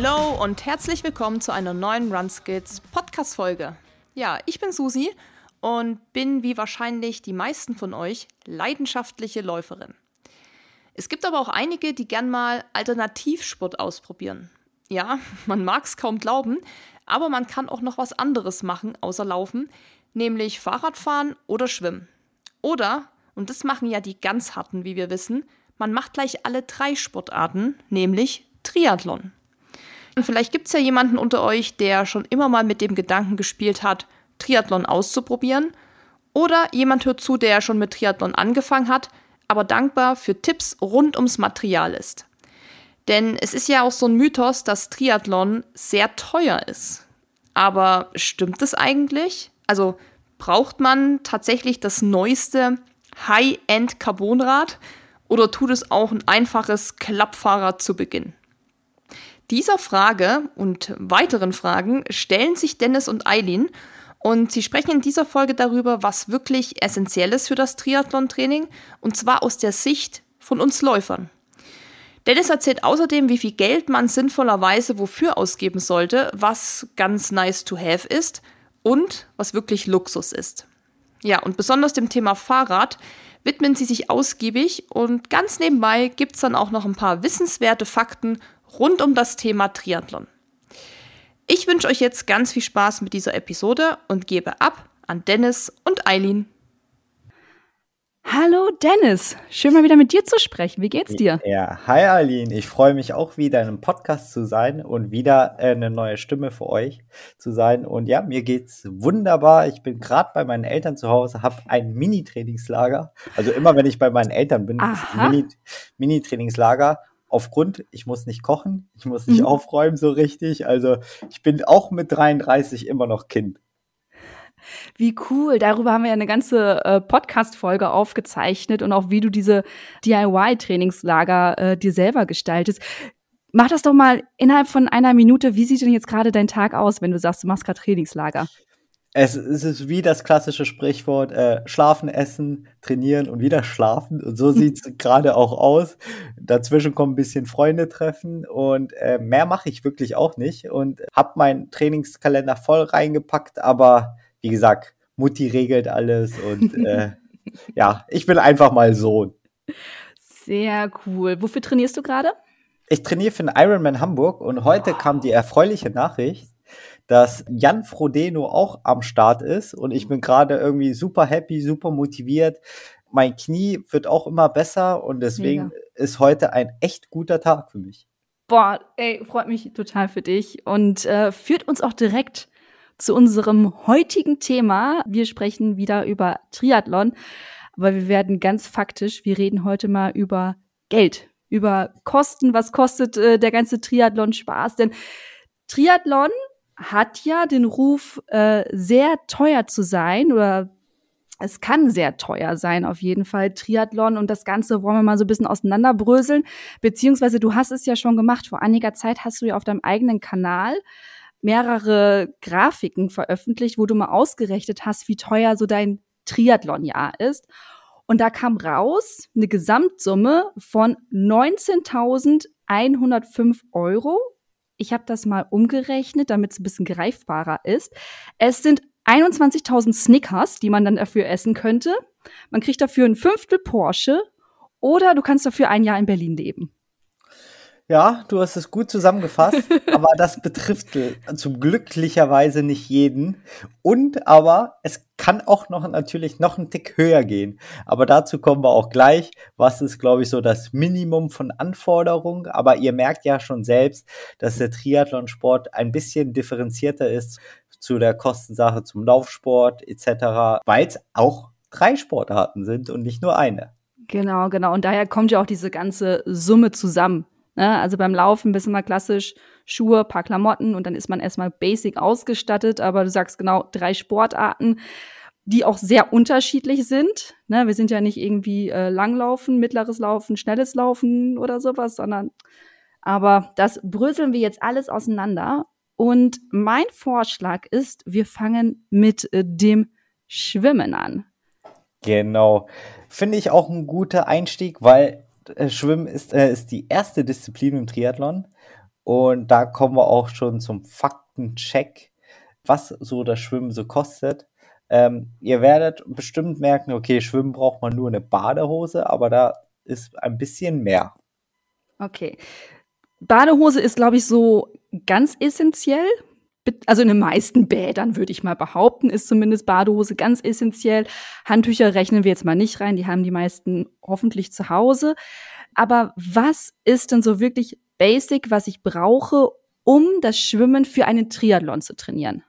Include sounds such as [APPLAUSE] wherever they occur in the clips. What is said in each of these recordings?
Hallo und herzlich willkommen zu einer neuen RunSkills Podcast-Folge. Ja, ich bin Susi und bin wie wahrscheinlich die meisten von euch leidenschaftliche Läuferin. Es gibt aber auch einige, die gern mal Alternativsport ausprobieren. Ja, [LAUGHS] man mag es kaum glauben, aber man kann auch noch was anderes machen außer Laufen, nämlich Fahrradfahren oder Schwimmen. Oder, und das machen ja die ganz harten, wie wir wissen, man macht gleich alle drei Sportarten, nämlich Triathlon. Und vielleicht gibt es ja jemanden unter euch, der schon immer mal mit dem Gedanken gespielt hat, Triathlon auszuprobieren. Oder jemand hört zu, der schon mit Triathlon angefangen hat, aber dankbar für Tipps rund ums Material ist. Denn es ist ja auch so ein Mythos, dass Triathlon sehr teuer ist. Aber stimmt es eigentlich? Also braucht man tatsächlich das neueste High-End Carbonrad oder tut es auch ein einfaches Klappfahrrad zu Beginn? Dieser Frage und weiteren Fragen stellen sich Dennis und Eileen und sie sprechen in dieser Folge darüber, was wirklich essentiell ist für das Triathlon-Training und zwar aus der Sicht von uns Läufern. Dennis erzählt außerdem, wie viel Geld man sinnvollerweise wofür ausgeben sollte, was ganz nice to have ist und was wirklich Luxus ist. Ja, und besonders dem Thema Fahrrad widmen sie sich ausgiebig und ganz nebenbei gibt es dann auch noch ein paar wissenswerte Fakten rund um das Thema Triathlon. Ich wünsche euch jetzt ganz viel Spaß mit dieser Episode und gebe ab an Dennis und Eileen. Hallo Dennis, schön mal wieder mit dir zu sprechen. Wie geht's dir? Ja, hi Eileen, ich freue mich auch wieder in einem Podcast zu sein und wieder eine neue Stimme für euch zu sein. Und ja, mir geht's wunderbar. Ich bin gerade bei meinen Eltern zu Hause, habe ein Mini-Trainingslager. Also immer wenn ich bei meinen Eltern bin, Mini-Trainingslager aufgrund, ich muss nicht kochen, ich muss nicht mhm. aufräumen so richtig. Also ich bin auch mit 33 immer noch Kind. Wie cool. Darüber haben wir ja eine ganze äh, Podcast-Folge aufgezeichnet und auch wie du diese DIY-Trainingslager äh, dir selber gestaltest. Mach das doch mal innerhalb von einer Minute. Wie sieht denn jetzt gerade dein Tag aus, wenn du sagst, du machst gerade Trainingslager? Es, es ist wie das klassische Sprichwort, äh, schlafen, essen, trainieren und wieder schlafen. Und so [LAUGHS] sieht's gerade auch aus. Dazwischen kommen ein bisschen Freunde treffen und äh, mehr mache ich wirklich auch nicht. Und habe meinen Trainingskalender voll reingepackt, aber wie gesagt, Mutti regelt alles und äh, [LAUGHS] ja, ich bin einfach mal Sohn. Sehr cool. Wofür trainierst du gerade? Ich trainiere für den Ironman Hamburg und heute wow. kam die erfreuliche Nachricht, dass Jan Frodeno auch am Start ist und ich bin gerade irgendwie super happy, super motiviert. Mein Knie wird auch immer besser und deswegen Mega. ist heute ein echt guter Tag für mich. Boah, ey, freut mich total für dich und äh, führt uns auch direkt zu unserem heutigen Thema. Wir sprechen wieder über Triathlon, aber wir werden ganz faktisch, wir reden heute mal über Geld, über Kosten, was kostet äh, der ganze Triathlon Spaß, denn Triathlon hat ja den Ruf, äh, sehr teuer zu sein oder es kann sehr teuer sein, auf jeden Fall, Triathlon. Und das Ganze wollen wir mal so ein bisschen auseinanderbröseln. Beziehungsweise du hast es ja schon gemacht. Vor einiger Zeit hast du ja auf deinem eigenen Kanal mehrere Grafiken veröffentlicht, wo du mal ausgerechnet hast, wie teuer so dein Triathlon-Jahr ist. Und da kam raus eine Gesamtsumme von 19.105 Euro ich habe das mal umgerechnet, damit es ein bisschen greifbarer ist. Es sind 21.000 Snickers, die man dann dafür essen könnte. Man kriegt dafür ein Fünftel Porsche oder du kannst dafür ein Jahr in Berlin leben. Ja, du hast es gut zusammengefasst, [LAUGHS] aber das betrifft zum glücklicherweise nicht jeden. Und aber es kann auch noch natürlich noch einen Tick höher gehen. Aber dazu kommen wir auch gleich. Was ist, glaube ich, so das Minimum von Anforderungen? Aber ihr merkt ja schon selbst, dass der Triathlonsport ein bisschen differenzierter ist zu der Kostensache zum Laufsport etc., weil es auch drei Sportarten sind und nicht nur eine. Genau, genau. Und daher kommt ja auch diese ganze Summe zusammen. Ne? Also beim Laufen bist du mal klassisch Schuhe, paar Klamotten und dann ist man erstmal basic ausgestattet. Aber du sagst genau drei Sportarten, die auch sehr unterschiedlich sind. Ne? Wir sind ja nicht irgendwie äh, Langlaufen, mittleres Laufen, schnelles Laufen oder sowas, sondern aber das bröseln wir jetzt alles auseinander. Und mein Vorschlag ist, wir fangen mit äh, dem Schwimmen an. Genau. Finde ich auch ein guter Einstieg, weil äh, Schwimmen ist, äh, ist die erste Disziplin im Triathlon. Und da kommen wir auch schon zum Faktencheck, was so das Schwimmen so kostet. Ähm, ihr werdet bestimmt merken, okay, Schwimmen braucht man nur eine Badehose, aber da ist ein bisschen mehr. Okay. Badehose ist, glaube ich, so ganz essentiell. Also in den meisten Bädern würde ich mal behaupten, ist zumindest Badehose ganz essentiell. Handtücher rechnen wir jetzt mal nicht rein, die haben die meisten hoffentlich zu Hause. Aber was ist denn so wirklich basic, was ich brauche, um das Schwimmen für einen Triathlon zu trainieren?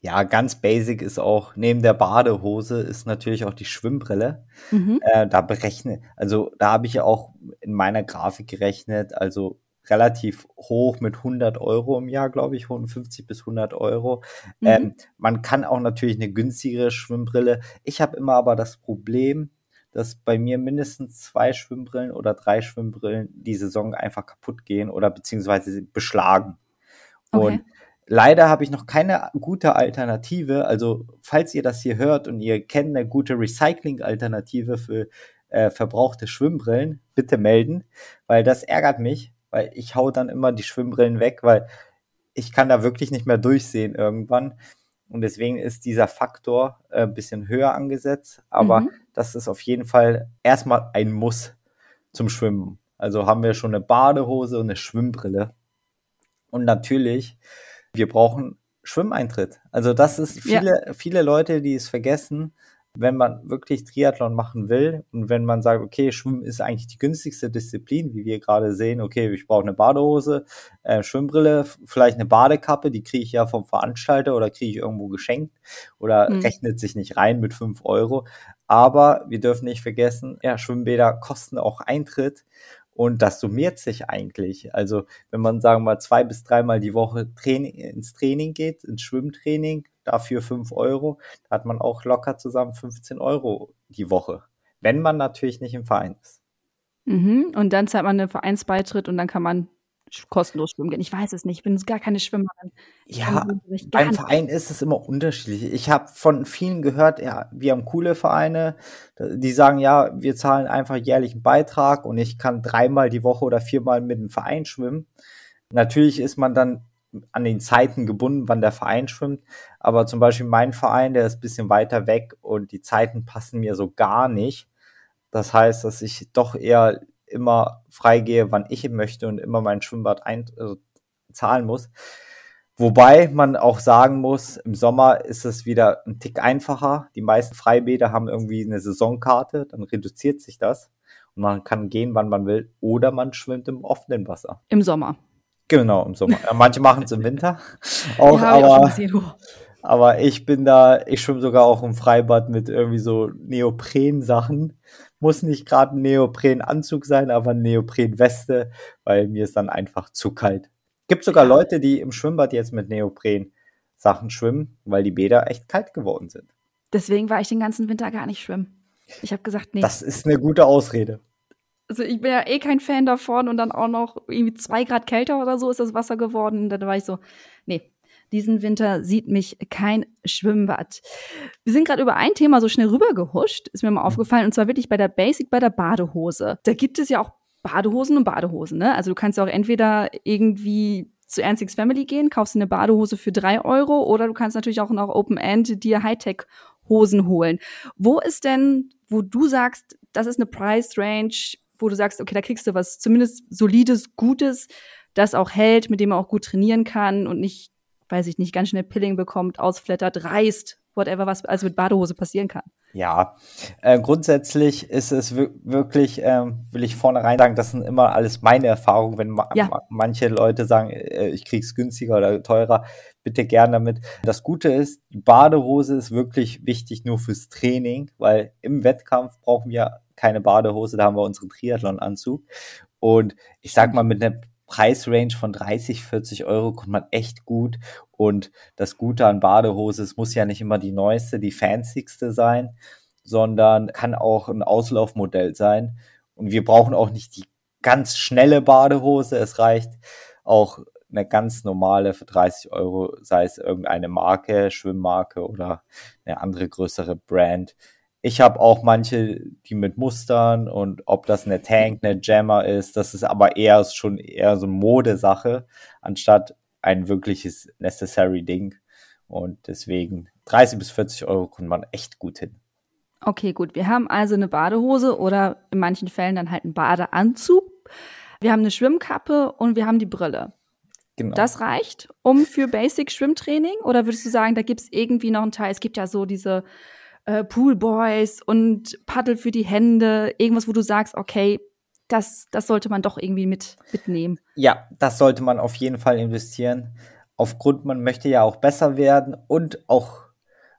Ja, ganz basic ist auch, neben der Badehose ist natürlich auch die Schwimmbrille. Mhm. Äh, da berechne, also da habe ich auch in meiner Grafik gerechnet, also relativ hoch mit 100 Euro im Jahr, glaube ich, 50 bis 100 Euro. Mhm. Ähm, man kann auch natürlich eine günstigere Schwimmbrille. Ich habe immer aber das Problem, dass bei mir mindestens zwei Schwimmbrillen oder drei Schwimmbrillen die Saison einfach kaputt gehen oder beziehungsweise beschlagen. Okay. Und leider habe ich noch keine gute Alternative. Also, falls ihr das hier hört und ihr kennt eine gute Recycling-Alternative für äh, verbrauchte Schwimmbrillen, bitte melden, weil das ärgert mich, weil ich hau dann immer die Schwimmbrillen weg, weil ich kann da wirklich nicht mehr durchsehen irgendwann. Und deswegen ist dieser Faktor äh, ein bisschen höher angesetzt. Aber mhm. das ist auf jeden Fall erstmal ein Muss zum Schwimmen. Also haben wir schon eine Badehose und eine Schwimmbrille. Und natürlich, wir brauchen Schwimmeintritt. Also das ist viele, ja. viele Leute, die es vergessen wenn man wirklich Triathlon machen will und wenn man sagt, okay, Schwimmen ist eigentlich die günstigste Disziplin, wie wir gerade sehen, okay, ich brauche eine Badehose, äh, Schwimmbrille, vielleicht eine Badekappe, die kriege ich ja vom Veranstalter oder kriege ich irgendwo geschenkt oder mhm. rechnet sich nicht rein mit fünf Euro. Aber wir dürfen nicht vergessen, ja, Schwimmbäder kosten auch Eintritt und das summiert sich eigentlich. Also wenn man sagen wir mal zwei bis dreimal die Woche Training, ins Training geht, ins Schwimmtraining, dafür 5 Euro. Da hat man auch locker zusammen 15 Euro die Woche. Wenn man natürlich nicht im Verein ist. Mhm. Und dann zahlt man einen Vereinsbeitritt und dann kann man kostenlos schwimmen gehen. Ich weiß es nicht, ich bin gar keine Schwimmerin. Ich ja, beim Verein ist es immer unterschiedlich. Ich habe von vielen gehört, ja, wir haben coole Vereine, die sagen, ja, wir zahlen einfach jährlich einen Beitrag und ich kann dreimal die Woche oder viermal mit dem Verein schwimmen. Natürlich ist man dann an den Zeiten gebunden, wann der Verein schwimmt. Aber zum Beispiel mein Verein, der ist ein bisschen weiter weg und die Zeiten passen mir so gar nicht. Das heißt, dass ich doch eher immer freigehe, wann ich möchte und immer mein Schwimmbad ein, also zahlen muss. Wobei man auch sagen muss, im Sommer ist es wieder ein Tick einfacher. Die meisten Freibäder haben irgendwie eine Saisonkarte, dann reduziert sich das und man kann gehen, wann man will, oder man schwimmt im offenen Wasser. Im Sommer. Genau, im Sommer. Manche machen es im Winter. [LAUGHS] Auch, ja, aber, ich aber ich bin da, ich schwimme sogar auch im Freibad mit irgendwie so Neopren-Sachen. Muss nicht gerade ein Neopren-Anzug sein, aber eine Neopren-Weste, weil mir ist dann einfach zu kalt. Gibt sogar Leute, die im Schwimmbad jetzt mit Neopren-Sachen schwimmen, weil die Bäder echt kalt geworden sind. Deswegen war ich den ganzen Winter gar nicht schwimmen. Ich habe gesagt, nee. Das ist eine gute Ausrede also ich bin ja eh kein Fan davon und dann auch noch irgendwie zwei Grad kälter oder so ist das Wasser geworden. Und dann war ich so, nee, diesen Winter sieht mich kein Schwimmbad. Wir sind gerade über ein Thema so schnell rübergehuscht, ist mir mal mhm. aufgefallen, und zwar wirklich bei der Basic, bei der Badehose. Da gibt es ja auch Badehosen und Badehosen, ne? Also du kannst ja auch entweder irgendwie zu Ernstix Family gehen, kaufst eine Badehose für drei Euro oder du kannst natürlich auch noch Open End dir Hightech Hosen holen. Wo ist denn, wo du sagst, das ist eine Price Range, wo du sagst, okay, da kriegst du was zumindest solides, gutes, das auch hält, mit dem man auch gut trainieren kann und nicht, weiß ich nicht, ganz schnell Pilling bekommt, ausflattert, reißt, whatever, was also mit Badehose passieren kann. Ja, äh, grundsätzlich ist es wirklich, äh, will ich vornherein sagen, das sind immer alles meine Erfahrungen. Wenn ma ja. manche Leute sagen, äh, ich krieg's günstiger oder teurer, bitte gern damit. Das Gute ist, die Badehose ist wirklich wichtig nur fürs Training, weil im Wettkampf brauchen wir keine Badehose, da haben wir unseren Triathlon-Anzug. Und ich sag mal, mit einer Preisrange von 30, 40 Euro kommt man echt gut. Und das Gute an Badehose, es muss ja nicht immer die neueste, die fancyste sein, sondern kann auch ein Auslaufmodell sein. Und wir brauchen auch nicht die ganz schnelle Badehose. Es reicht auch eine ganz normale für 30 Euro, sei es irgendeine Marke, Schwimmmarke oder eine andere größere Brand Ich habe auch manche, die mit Mustern und ob das eine Tank, eine Jammer ist, das ist aber eher schon eher so eine Modesache, anstatt ein wirkliches Necessary Ding. Und deswegen 30 bis 40 Euro kommt man echt gut hin. Okay, gut. Wir haben also eine Badehose oder in manchen Fällen dann halt einen Badeanzug. Wir haben eine Schwimmkappe und wir haben die Brille. Genau. Das reicht, um für Basic Schwimmtraining? Oder würdest du sagen, da gibt es irgendwie noch einen Teil? Es gibt ja so diese äh, Poolboys und Paddel für die Hände, irgendwas, wo du sagst, okay, das, das sollte man doch irgendwie mit, mitnehmen. Ja, das sollte man auf jeden Fall investieren. Aufgrund, man möchte ja auch besser werden und auch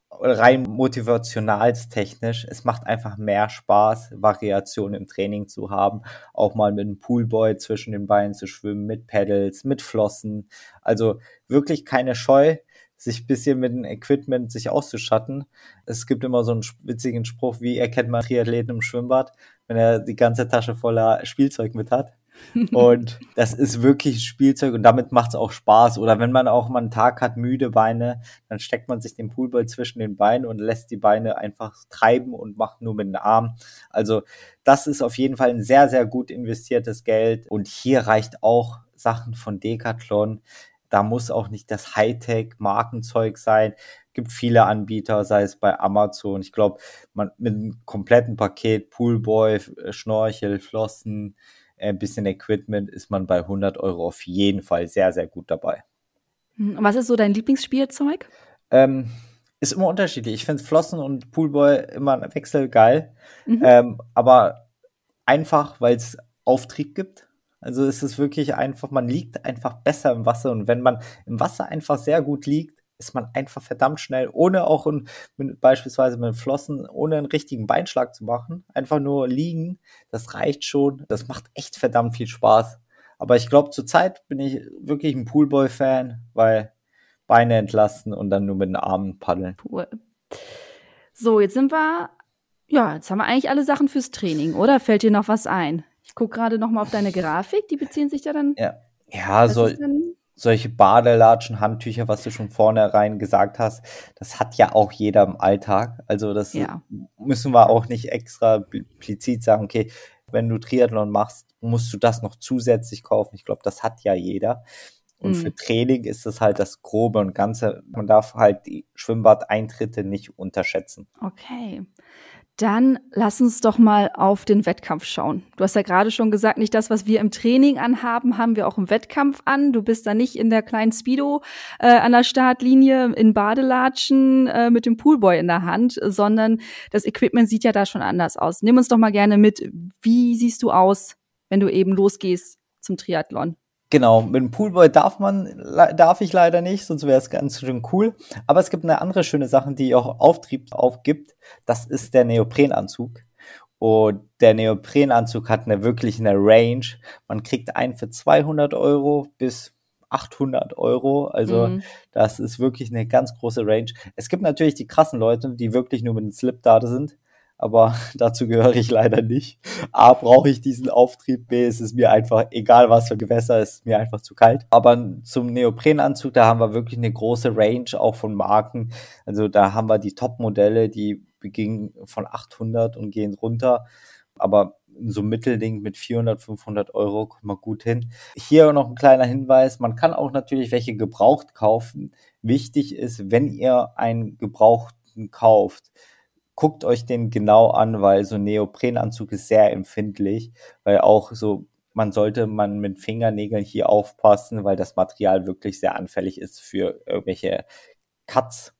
rein motivationalstechnisch, es macht einfach mehr Spaß, Variationen im Training zu haben, auch mal mit einem Poolboy zwischen den Beinen zu schwimmen, mit Pedals, mit Flossen. Also wirklich keine Scheu, sich ein bisschen mit dem Equipment sich auszuschatten. Es gibt immer so einen witzigen Spruch, wie erkennt man Triathleten im Schwimmbad, wenn er die ganze Tasche voller Spielzeug mit hat. [LAUGHS] Und das ist wirklich Spielzeug und damit macht es auch Spaß. Oder wenn man auch mal einen Tag hat, müde Beine, dann steckt man sich den Poolball zwischen den Beinen und lässt die Beine einfach treiben und macht nur mit den Armen. Also das ist auf jeden Fall ein sehr, sehr gut investiertes Geld. Und hier reicht auch Sachen von Decathlon. Da muss auch nicht das Hightech-Markenzeug sein. Gibt viele Anbieter, sei es bei Amazon. Ich glaube, man mit einem kompletten Paket, Poolboy, Schnorchel, Flossen, ein bisschen Equipment ist man bei 100 Euro auf jeden Fall sehr, sehr gut dabei. Hm, was ist so dein Lieblingsspielzeug? Ähm, ist immer unterschiedlich. Ich finde Flossen und Poolboy immer ein Wechsel geil. Mhm. Ähm, aber einfach, weil es Auftrieb gibt. Also ist es wirklich einfach, man liegt einfach besser im Wasser. Und wenn man im Wasser einfach sehr gut liegt, ist man einfach verdammt schnell, ohne auch ein, mit, beispielsweise mit Flossen, ohne einen richtigen Beinschlag zu machen. Einfach nur liegen, das reicht schon. Das macht echt verdammt viel Spaß. Aber ich glaube, zurzeit bin ich wirklich ein Poolboy-Fan, weil Beine entlasten und dann nur mit den Armen paddeln. Cool. So, jetzt sind wir, ja, jetzt haben wir eigentlich alle Sachen fürs Training, oder? Fällt dir noch was ein? Ich gucke gerade noch mal auf deine Grafik, die beziehen sich ja dann. Ja, ja so solche Badelatschen, Handtücher, was du schon vornherein gesagt hast, das hat ja auch jeder im Alltag. Also das ja. müssen wir auch nicht extra implizit sagen, okay, wenn du Triathlon machst, musst du das noch zusätzlich kaufen. Ich glaube, das hat ja jeder. Und mhm. für Training ist das halt das Grobe und Ganze. Man darf halt die Schwimmbadeintritte nicht unterschätzen. Okay. Dann lass uns doch mal auf den Wettkampf schauen. Du hast ja gerade schon gesagt, nicht das, was wir im Training anhaben, haben wir auch im Wettkampf an. Du bist da nicht in der kleinen Speedo äh, an der Startlinie in Badelatschen äh, mit dem Poolboy in der Hand, sondern das Equipment sieht ja da schon anders aus. Nimm uns doch mal gerne mit. Wie siehst du aus, wenn du eben losgehst zum Triathlon? Genau, mit dem Poolboy darf man, darf ich leider nicht, sonst wäre es ganz schön cool. Aber es gibt eine andere schöne Sache, die auch Auftrieb aufgibt. Das ist der Neoprenanzug. Und der Neoprenanzug hat eine wirklich eine Range. Man kriegt einen für 200 Euro bis 800 Euro. Also mhm. das ist wirklich eine ganz große Range. Es gibt natürlich die krassen Leute, die wirklich nur mit dem Slip da sind aber [LAUGHS] dazu gehöre ich leider nicht. A, brauche ich diesen Auftrieb, B, ist es mir einfach, egal was für Gewässer, ist mir einfach zu kalt. Aber zum Neoprenanzug, da haben wir wirklich eine große Range auch von Marken. Also da haben wir die Top-Modelle, die beginnen von 800 und gehen runter. Aber so ein Mittelding mit 400, 500 Euro kommt man gut hin. Hier noch ein kleiner Hinweis. Man kann auch natürlich welche gebraucht kaufen. Wichtig ist, wenn ihr einen gebrauchten kauft, guckt euch den genau an, weil so ein Neoprenanzug ist sehr empfindlich, weil auch so man sollte man mit Fingernägeln hier aufpassen, weil das Material wirklich sehr anfällig ist für irgendwelche Cuts.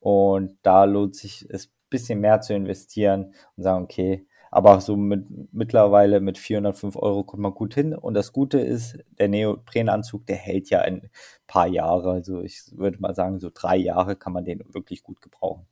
Und da lohnt sich es bisschen mehr zu investieren und sagen, okay, aber so mit mittlerweile mit 405 Euro kommt man gut hin. Und das Gute ist, der Neoprenanzug, der hält ja ein paar Jahre. Also ich würde mal sagen, so drei Jahre kann man den wirklich gut gebrauchen.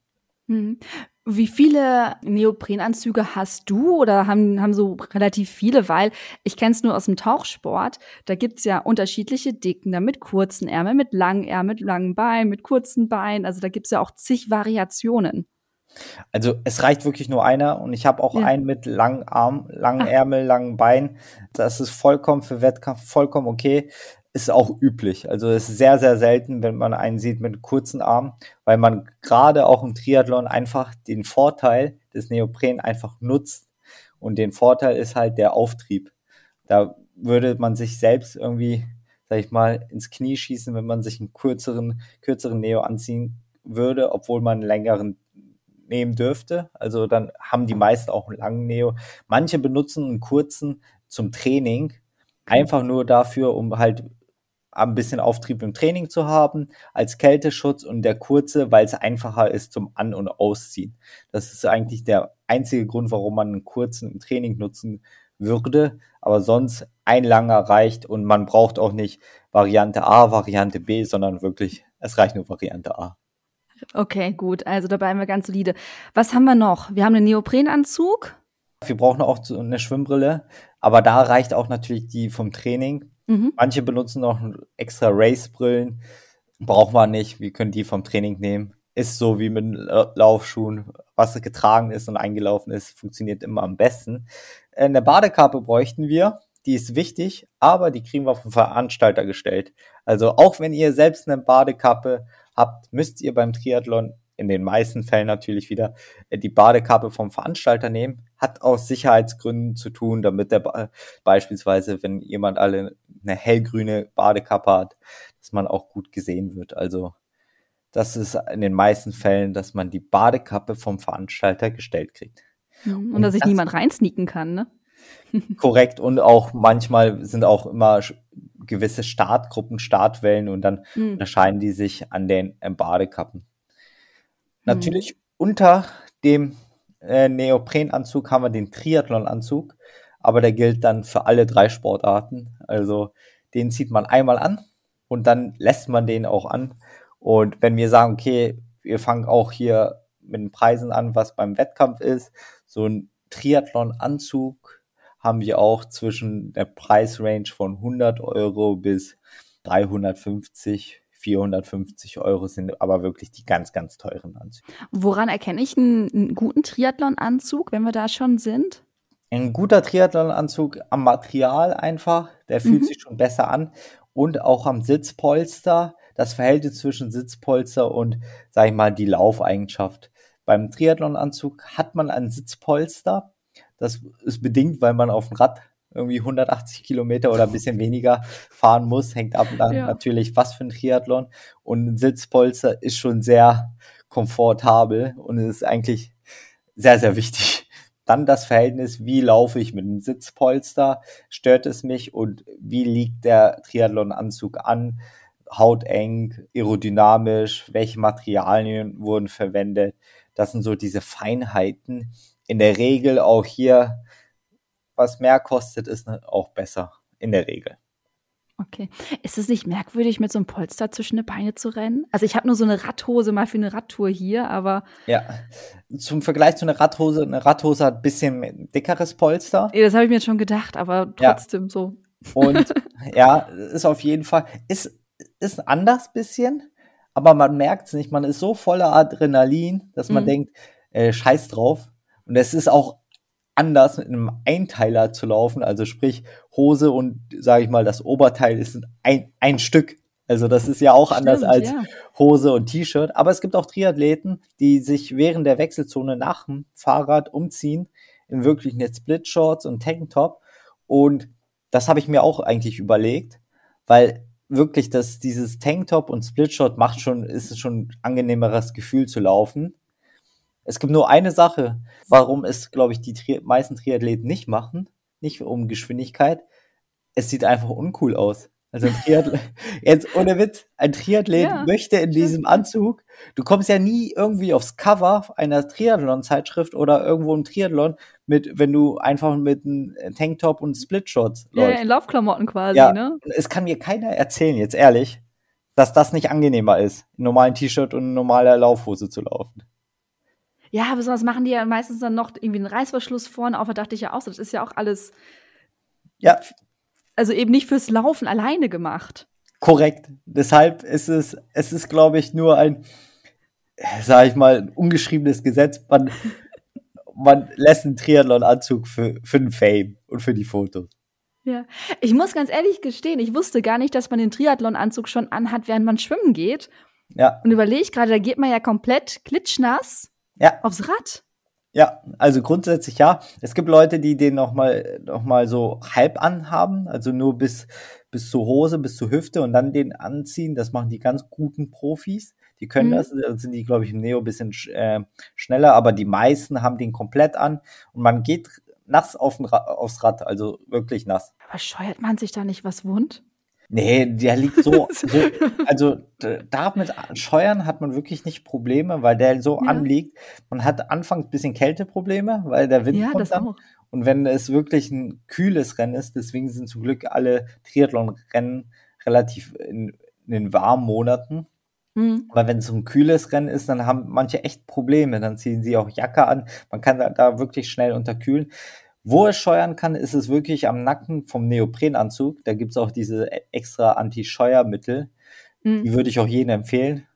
Mhm. Wie viele Neoprenanzüge hast du oder haben, haben so relativ viele? Weil ich kenne es nur aus dem Tauchsport. Da gibt's ja unterschiedliche Dicken, da mit kurzen Ärmeln, mit langen Ärmeln, mit langen Beinen, mit kurzen Beinen. Also da gibt's ja auch zig Variationen. Also es reicht wirklich nur einer und ich habe auch ja. einen mit langen Arm, langen Ach. Ärmel, langen Beinen. Das ist vollkommen für Wettkampf vollkommen okay. Ist auch üblich. Also es ist sehr, sehr selten, wenn man einen sieht mit kurzen Armen, weil man gerade auch im Triathlon einfach den Vorteil des Neopren einfach nutzt. Und den Vorteil ist halt der Auftrieb. Da würde man sich selbst irgendwie, sag ich mal, ins Knie schießen, wenn man sich einen kürzeren, kürzeren Neo anziehen würde, obwohl man einen längeren nehmen dürfte. Also dann haben die meisten auch einen langen Neo. Manche benutzen einen kurzen zum Training, einfach nur dafür, um halt ein bisschen Auftrieb im Training zu haben, als Kälteschutz und der kurze, weil es einfacher ist zum An- und Ausziehen. Das ist eigentlich der einzige Grund, warum man einen kurzen im Training nutzen würde. Aber sonst ein langer reicht und man braucht auch nicht Variante A, Variante B, sondern wirklich, es reicht nur Variante A. Okay, gut. Also da bleiben wir ganz solide. Was haben wir noch? Wir haben einen Neoprenanzug. Wir brauchen auch eine Schwimmbrille, aber da reicht auch natürlich die vom Training. Mhm. Manche benutzen noch extra Racebrillen. Braucht man nicht. Wir können die vom Training nehmen. Ist so wie mit Laufschuhen. Was getragen ist und eingelaufen ist, funktioniert immer am besten. Eine Badekappe bräuchten wir. Die ist wichtig, aber die kriegen wir vom Veranstalter gestellt. Also auch wenn ihr selbst eine Badekappe habt, müsst ihr beim Triathlon in den meisten Fällen natürlich wieder äh, die Badekappe vom Veranstalter nehmen. Hat aus Sicherheitsgründen zu tun, damit der ba beispielsweise, wenn jemand alle eine hellgrüne Badekappe hat, dass man auch gut gesehen wird. Also das ist in den meisten Fällen, dass man die Badekappe vom Veranstalter gestellt kriegt. Mhm, und, und dass sich niemand reinsneaken kann, ne? [LAUGHS] Korrekt. Und auch manchmal sind auch immer gewisse Startgruppen, Startwellen und dann mhm. unterscheiden die sich an den Badekappen. Natürlich mhm. unter dem äh, Neoprenanzug haben wir den Triathlonanzug, aber der gilt dann für alle drei Sportarten. Also den zieht man einmal an und dann lässt man den auch an. Und wenn wir sagen, okay, wir fangen auch hier mit den Preisen an, was beim Wettkampf ist, so ein Triathlon-Anzug haben wir auch zwischen der Preisrange von 100 Euro bis 350, 450 Euro sind aber wirklich die ganz, ganz teuren Anzüge. Woran erkenne ich einen, einen guten Triathlon-Anzug, wenn wir da schon sind? Ein guter Triathlon-Anzug am Material einfach, der fühlt mhm. sich schon besser an und auch am Sitzpolster. Das Verhältnis zwischen Sitzpolster und, sag ich mal, die Laufeigenschaft. Beim Triathlon-Anzug hat man ein Sitzpolster. Das ist bedingt, weil man auf dem Rad irgendwie 180 Kilometer oder ein bisschen weniger fahren muss. Hängt ab dann ja. natürlich, was für ein Triathlon. Und ein Sitzpolster ist schon sehr komfortabel und ist eigentlich sehr, sehr wichtig. Dann das Verhältnis, wie laufe ich mit einem Sitzpolster? Stört es mich? Und wie liegt der Triathlon-Anzug an? Hauteng, aerodynamisch, welche Materialien wurden verwendet? Das sind so diese Feinheiten. In der Regel auch hier was mehr kostet, ist ne, auch besser in der Regel. Okay. Ist es nicht merkwürdig, mit so einem Polster zwischen die Beine zu rennen? Also ich habe nur so eine Radhose mal für eine Radtour hier, aber. Ja. Zum Vergleich zu einer Radhose, eine Radhose hat ein bisschen dickeres Polster. Ja, das habe ich mir jetzt schon gedacht, aber trotzdem ja. so. Und [LAUGHS] ja, ist auf jeden Fall, ist, ist anders bisschen, aber man merkt es nicht. Man ist so voller Adrenalin, dass man mhm. denkt, äh, scheiß drauf. Und es ist auch anders mit einem Einteiler zu laufen, also sprich Hose und sage ich mal das Oberteil ist ein, ein Stück. Also das ist ja auch Stimmt, anders als ja. Hose und T-Shirt. Aber es gibt auch Triathleten, die sich während der Wechselzone nach dem Fahrrad umziehen in wirklich eine Split-Shorts und Tanktop. Und das habe ich mir auch eigentlich überlegt, weil wirklich das, dieses Tanktop und Splitshot macht schon, ist schon ein angenehmeres Gefühl zu laufen. Es gibt nur eine Sache, warum es, glaube ich, die Tri meisten Triathleten nicht machen. Nicht um Geschwindigkeit. Es sieht einfach uncool aus. Also ein Triathlet, [LAUGHS] jetzt ohne Witz, ein Triathlet ja, möchte in diesem Anzug, du kommst ja nie irgendwie aufs Cover einer Triathlon-Zeitschrift oder irgendwo im Triathlon mit, wenn du einfach mit einem Tanktop und Splitshots läufst. Ja, in Laufklamotten quasi, ja, ne? Es kann mir keiner erzählen, jetzt ehrlich, dass das nicht angenehmer ist, in normalen T-Shirt und in normaler Laufhose zu laufen. Ja, besonders machen die ja meistens dann noch irgendwie einen Reißverschluss vorne auf. Da dachte ich ja auch, das ist ja auch alles. Ja. Also eben nicht fürs Laufen alleine gemacht. Korrekt. Deshalb ist es, es ist, glaube ich, nur ein, sag ich mal, ein ungeschriebenes Gesetz. Man, man lässt einen Triathlon-Anzug für, für den Fame und für die Fotos. Ja, ich muss ganz ehrlich gestehen, ich wusste gar nicht, dass man den Triathlonanzug schon anhat, während man schwimmen geht. Ja. Und überlege gerade, da geht man ja komplett klitschnass Ja. aufs Rad. Ja, also grundsätzlich ja. Es gibt Leute, die den noch mal, noch mal so halb anhaben, also nur bis, bis zur Hose, bis zur Hüfte und dann den anziehen. Das machen die ganz guten Profis. Die können Mhm. das, da sind die, glaube ich, im Neo ein bisschen sch- äh, schneller, aber die meisten haben den komplett an und man geht nass auf Ra aufs Rad, also wirklich nass. Aber scheuert man sich da nicht was wund? Nee, der liegt so, [LAUGHS] so also d- da mit Scheuern hat man wirklich nicht Probleme, weil der so Ja. anliegt. Man hat anfangs ein bisschen Kälteprobleme, weil der Wind Ja, kommt dann. auch. Und wenn es wirklich ein kühles Rennen ist, deswegen sind zum Glück alle Triathlon-Rennen relativ in, in den warmen Monaten. Mhm. Aber wenn es so ein kühles Rennen ist, dann haben manche echt Probleme. Dann ziehen sie auch Jacke an. Man kann da, da wirklich schnell unterkühlen. Wo es scheuern kann, ist es wirklich am Nacken vom Neoprenanzug. Da gibt's auch diese e- extra Anti-Scheuermittel. Mhm. Die würde ich auch jedem empfehlen.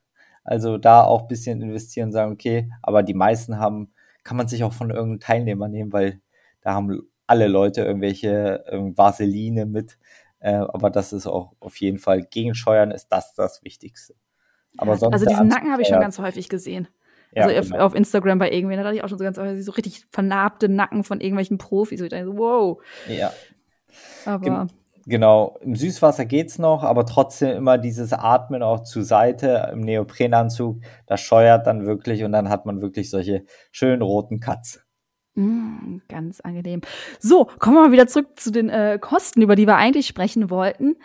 Also da auch ein bisschen investieren und sagen, okay, aber die meisten haben, kann man sich auch von irgendeinem Teilnehmer nehmen, weil da haben alle Leute irgendwelche ähm, Vaseline mit. Äh, aber das ist auch auf jeden Fall, gegen Scheuern ist das das Wichtigste. Aber Ja, sonst also diesen Nacken habe ich schon ganz häufig gesehen. Ja, also auf, genau. auf Instagram bei irgendwen, da dachte ich auch schon so ganz häufig, so richtig vernarbte Nacken von irgendwelchen Profis. Und ich dachte so, wow. ja. Aber Genau, im Süßwasser geht's noch, aber trotzdem immer dieses Atmen auch zur Seite im Neoprenanzug, das scheuert dann wirklich und dann hat man wirklich solche schönen roten Cuts. Mm, ganz angenehm. So, kommen wir mal wieder zurück zu den äh, Kosten, über die wir eigentlich sprechen wollten.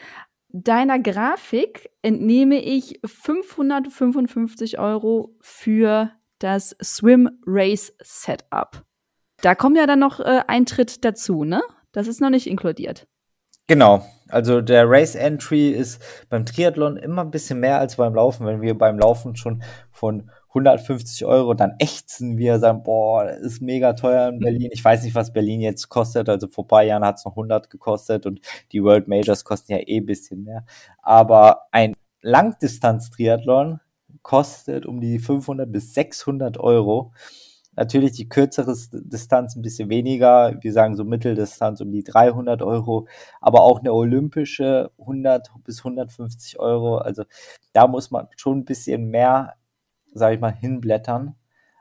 Deiner Grafik entnehme ich 555 Euro für das Swim Race Setup. Da kommt ja dann noch äh, Eintritt dazu, ne? Das ist noch nicht inkludiert. Genau, also der Race Entry ist beim Triathlon immer ein bisschen mehr als beim Laufen. Wenn wir beim Laufen schon von 150 Euro dann ächzen wir, sagen, boah, das ist mega teuer in Berlin. Ich weiß nicht, was Berlin jetzt kostet. Also vor ein paar Jahren hat es noch 100 gekostet und die World Majors kosten ja eh ein bisschen mehr. Aber ein Langdistanz-Triathlon kostet um die 500 bis 600 Euro. Natürlich die kürzere Distanz ein bisschen weniger. Wir sagen so Mitteldistanz um die 300 Euro, aber auch eine olympische 100 bis 150 Euro. Also da muss man schon ein bisschen mehr, sage ich mal, hinblättern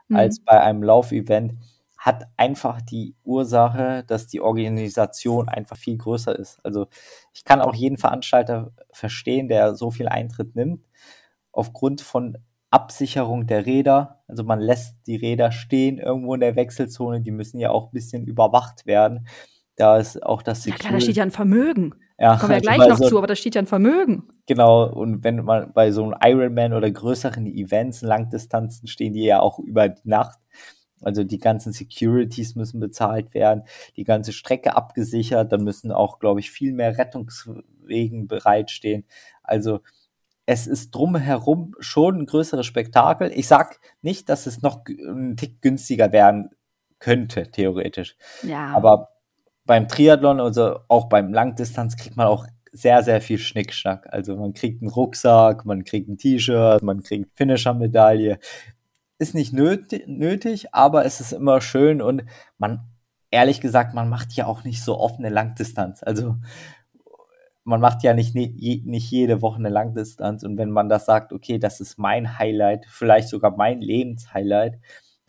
Mhm. als bei einem Laufevent. Hat einfach die Ursache, dass die Organisation einfach viel größer ist. Also ich kann auch jeden Veranstalter verstehen, der so viel Eintritt nimmt, aufgrund von Absicherung der Räder. Also man lässt die Räder stehen irgendwo in der Wechselzone. Die müssen ja auch ein bisschen überwacht werden. Da ist auch das Ja klar, da steht ja ein Vermögen. Ja, Kommen wir ja gleich noch so, zu, aber da steht ja ein Vermögen. Genau, und wenn man bei so einem Ironman oder größeren Events, Langdistanzen, stehen die ja auch über die Nacht. Also die ganzen Securities müssen bezahlt werden, die ganze Strecke abgesichert, dann müssen auch, glaube ich, viel mehr Rettungswegen bereitstehen. Also es ist drumherum schon ein größeres Spektakel. Ich sag nicht, dass es noch ein Tick günstiger werden könnte, theoretisch. Ja. Aber beim Triathlon, also auch beim Langdistanz, kriegt man auch sehr, sehr viel Schnickschnack. Also man kriegt einen Rucksack, man kriegt ein T-Shirt, man kriegt Finisher-Medaille. Ist nicht nötig, aber es ist immer schön und man, ehrlich gesagt, man macht ja auch nicht so oft eine Langdistanz. Also man macht ja nicht, nicht jede Woche eine Langdistanz und wenn man das sagt, okay, das ist mein Highlight, vielleicht sogar mein Lebenshighlight,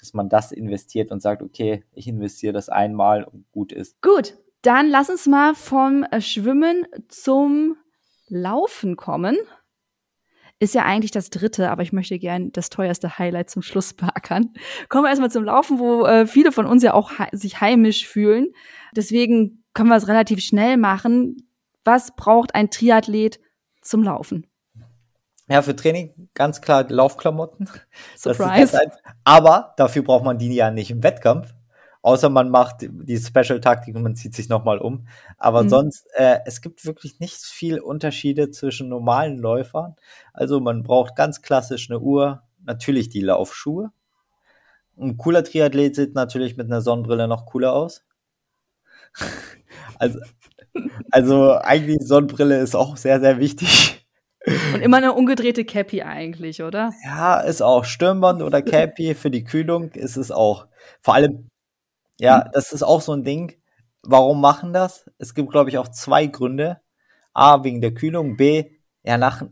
dass man das investiert und sagt, okay, ich investiere das einmal und gut ist. Gut, dann lass uns mal vom äh, Schwimmen zum Laufen kommen. Ist ja eigentlich das dritte, aber ich möchte gern das teuerste Highlight zum Schluss [LAUGHS] beackern. Kommen wir erstmal zum Laufen, wo äh, viele von uns ja auch sich heimisch fühlen. Deswegen können wir es relativ schnell machen. Was braucht ein Triathlet zum Laufen? Ja, für Training ganz klar Laufklamotten. [LAUGHS] Surprise. Aber dafür braucht man die ja nicht im Wettkampf. Außer man macht die Special-Taktik und man zieht sich nochmal um. Aber mhm. sonst, äh, es gibt wirklich nicht viel Unterschiede zwischen normalen Läufern. Also man braucht ganz klassisch eine Uhr, natürlich die Laufschuhe. Ein cooler Triathlet sieht natürlich mit einer Sonnenbrille noch cooler aus. [LAUGHS] also, also eigentlich Sonnenbrille ist auch sehr, sehr wichtig. Und immer eine umgedrehte Cappy eigentlich, oder? Ja, ist auch Stirnband oder Cappy für die Kühlung ist es auch. Vor allem, ja, das ist auch so ein Ding. Warum machen das? Es gibt, glaube ich, auch zwei Gründe. A, wegen der Kühlung. B, ja, nach, äh,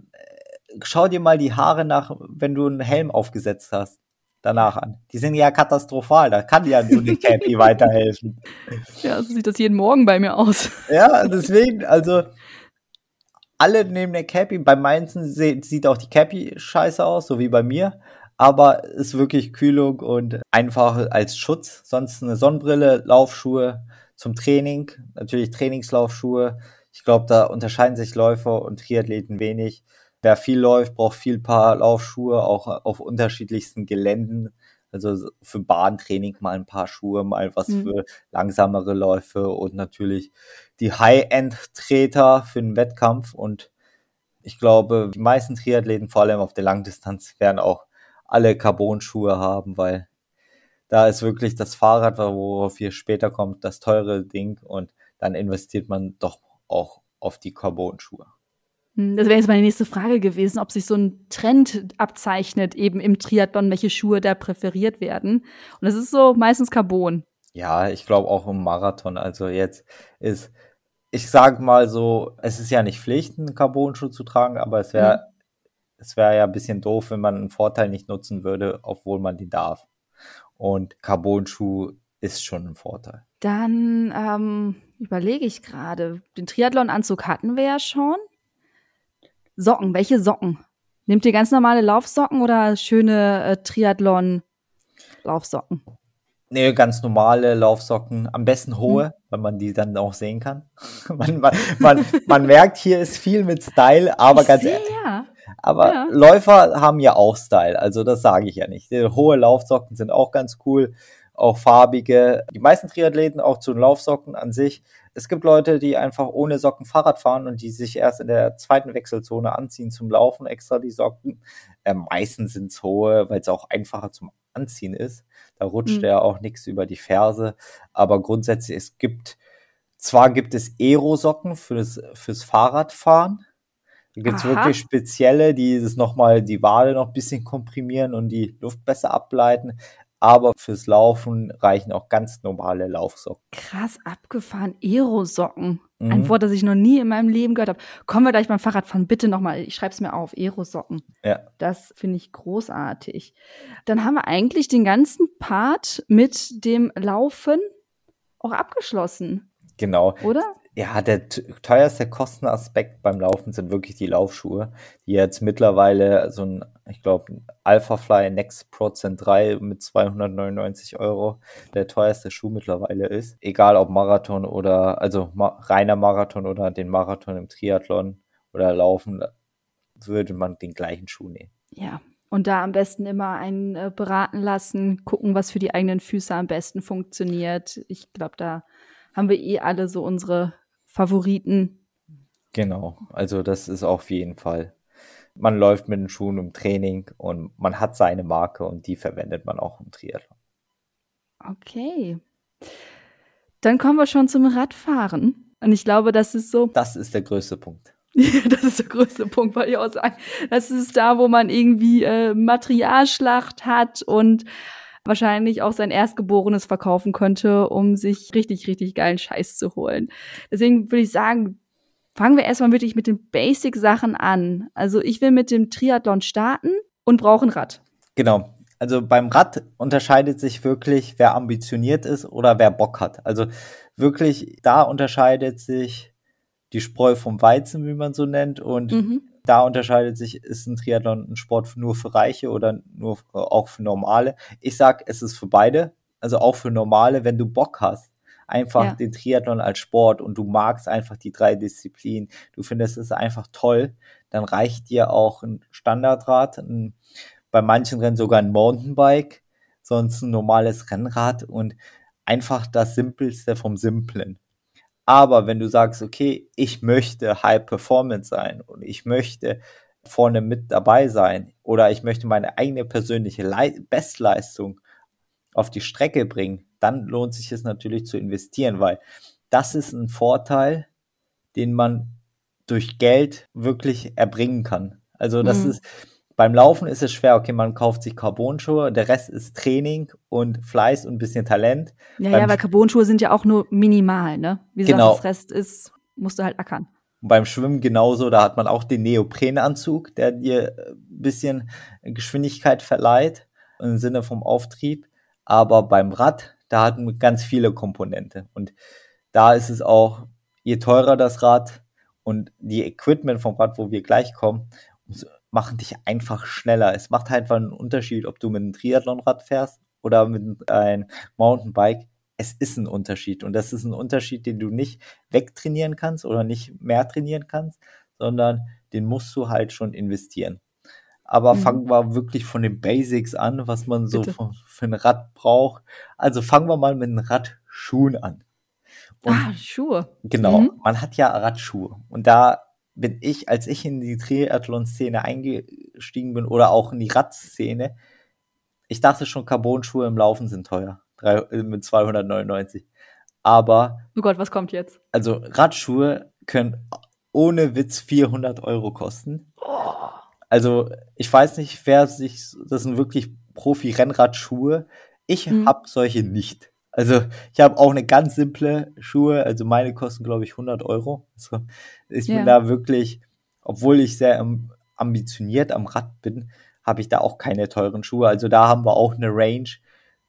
schau dir mal die Haare nach, wenn du einen Helm aufgesetzt hast, danach an. Die sind ja katastrophal. Da kann ja nur die Cappy [LAUGHS] weiterhelfen. Ja, so sieht das jeden Morgen bei mir aus. Ja, deswegen, also, alle nehmen eine Cappy. Bei Mainzen sieht auch die Cappy scheiße aus, so wie bei mir. Aber ist wirklich Kühlung und einfach als Schutz. Sonst eine Sonnenbrille, Laufschuhe zum Training. Natürlich Trainingslaufschuhe. Ich glaube, da unterscheiden sich Läufer und Triathleten wenig. Wer viel läuft, braucht viel Paar Laufschuhe, auch auf unterschiedlichsten Geländen. Also für Bahntraining mal ein paar Schuhe, mal was mhm. für langsamere Läufe und natürlich die High-End-Treter für den Wettkampf. Und ich glaube, die meisten Triathleten, vor allem auf der Langdistanz, werden auch alle Carbon-Schuhe haben, weil da ist wirklich das Fahrrad, worauf ihr später kommt, das teure Ding und dann investiert man doch auch auf die Carbon-Schuhe. Hm, das wäre jetzt meine nächste Frage gewesen, ob sich so ein Trend abzeichnet, eben im Triathlon, welche Schuhe da präferiert werden. Und es ist so meistens Carbon. Ja, ich glaube auch im Marathon. Also jetzt ist, ich sage mal so, es ist ja nicht Pflicht, einen Carbon-Schuh zu tragen, aber es wäre mhm. es wäre ja ein bisschen doof, wenn man einen Vorteil nicht nutzen würde, obwohl man die darf. Und Carbon-Schuh ist schon ein Vorteil. Dann ähm, überlege ich gerade, den Triathlon-Anzug hatten wir ja schon. Socken, welche Socken? Nehmt ihr ganz normale Laufsocken oder schöne äh, Triathlon-Laufsocken? Nee, ganz normale Laufsocken, am besten hohe, hm. weil man die dann auch sehen kann. [LAUGHS] man, man, man, man, merkt, hier ist viel mit Style, aber ich ganz ehrlich. Ja. Aber ja. Läufer haben ja auch Style, also das sage ich ja nicht. Hohe Laufsocken sind auch ganz cool, auch farbige. Die meisten Triathleten auch zu den Laufsocken an sich es gibt Leute, die einfach ohne Socken Fahrrad fahren und die sich erst in der zweiten Wechselzone anziehen zum Laufen, extra die Socken. Äh, meistens sind es hohe, weil es auch einfacher zum Anziehen ist. Da rutscht mhm. ja auch nichts über die Ferse. Aber grundsätzlich, es gibt, zwar gibt es Aero-Socken fürs, fürs Fahrradfahren. Da gibt es wirklich spezielle, die das nochmal die Wade noch ein bisschen komprimieren und die Luft besser ableiten aber fürs Laufen reichen auch ganz normale Laufsocken. Krass abgefahren, Aerosocken. Mhm. Ein Wort, das ich noch nie in meinem Leben gehört habe. Kommen wir gleich beim Fahrradfahren, bitte nochmal, ich schreibe es mir auf, Aerosocken. Ja. Das finde ich großartig. Dann haben wir eigentlich den ganzen Part mit dem Laufen auch abgeschlossen. Genau. Oder? Ja, der teuerste Kostenaspekt beim Laufen sind wirklich die Laufschuhe, die jetzt mittlerweile so ein, ich glaube, Alphafly Next Pro Zen 3 mit 299 Euro der teuerste Schuh mittlerweile ist. Egal ob Marathon oder, also ma reiner Marathon oder den Marathon im Triathlon oder Laufen, würde man den gleichen Schuh nehmen. Ja, und da am besten immer einen äh, beraten lassen, gucken, was für die eigenen Füße am besten funktioniert. Ich glaube, da haben wir eh alle so unsere Favoriten. Genau, also das ist auf jeden Fall. Man läuft mit den Schuhen im Training und man hat seine Marke und die verwendet man auch im Triathlon. Okay. Dann kommen wir schon zum Radfahren. Und ich glaube, das ist so. Das ist der größte Punkt. [LAUGHS] das ist der größte Punkt, weil ich auch sagen. Das ist da, wo man irgendwie äh, Materialschlacht hat und wahrscheinlich auch sein Erstgeborenes verkaufen könnte, um sich richtig, richtig geilen Scheiß zu holen. Deswegen würde ich sagen, fangen wir erstmal wirklich mit den Basic-Sachen an. Also ich will mit dem Triathlon starten und brauche ein Rad. Genau. Also beim Rad unterscheidet sich wirklich, wer ambitioniert ist oder wer Bock hat. Also wirklich, da unterscheidet sich die Spreu vom Weizen, wie man so nennt. Und mhm da unterscheidet sich, ist ein Triathlon ein Sport nur für Reiche oder nur auch für Normale. Ich sag, es ist für beide, also auch für Normale, wenn du Bock hast. Einfach ja. den Triathlon als Sport und du magst einfach die drei Disziplinen. Du findest es einfach toll, dann reicht dir auch ein Standardrad, ein, bei manchen Rennen sogar ein Mountainbike, sonst ein normales Rennrad und einfach das Simpelste vom Simplen. Aber wenn du sagst, okay, ich möchte High Performance sein und ich möchte vorne mit dabei sein oder ich möchte meine eigene persönliche Le Bestleistung auf die Strecke bringen, dann lohnt sich es natürlich zu investieren, weil das ist ein Vorteil, den man durch Geld wirklich erbringen kann. Also das mhm. ist Beim Laufen ist es schwer, okay, man kauft sich Carbon-Schuhe, der Rest ist Training und Fleiß und ein bisschen Talent. Ja, beim, ja, weil Carbon-Schuhe sind ja auch nur minimal, ne? Wie gesagt, Genau. das Rest ist, musst du halt ackern. beim Schwimmen genauso, da hat man auch den Neoprenanzug, der dir ein bisschen Geschwindigkeit verleiht im Sinne vom Auftrieb. Aber beim Rad, da hat man ganz viele Komponente. Und da ist es auch, je teurer das Rad und die Equipment vom Rad, wo wir gleich kommen, umso- machen dich einfach schneller. Es macht einfach einen Unterschied, ob du mit einem Triathlonrad fährst oder mit einem Mountainbike. Es ist ein Unterschied. Und das ist ein Unterschied, den du nicht wegtrainieren kannst oder nicht mehr trainieren kannst, sondern den musst du halt schon investieren. Aber Mhm. fangen wir wirklich von den Basics an, was man so für, für ein Rad braucht. Also fangen wir mal mit den Radschuhen an. Und ah, Schuhe. Genau, Mhm. man hat ja Radschuhe. Und da bin ich, als ich in die Triathlon-Szene eingestiegen bin oder auch in die Radszene, ich dachte schon, Carbon-Schuhe im Laufen sind teuer. Drei, äh, mit 299. Aber, Oh Gott, was kommt jetzt? also Radschuhe können ohne Witz 400 Euro kosten. Oh. Also, ich weiß nicht, wer sich, das sind wirklich Profi-Rennradschuhe. Ich Mhm. habe solche nicht. Also, ich habe auch eine ganz simple Schuhe. Also, meine kosten, glaube ich, 100 Euro. Also, ich bin Ja. da wirklich, obwohl ich sehr ambitioniert am Rad bin, habe ich da auch keine teuren Schuhe. Also, da haben wir auch eine Range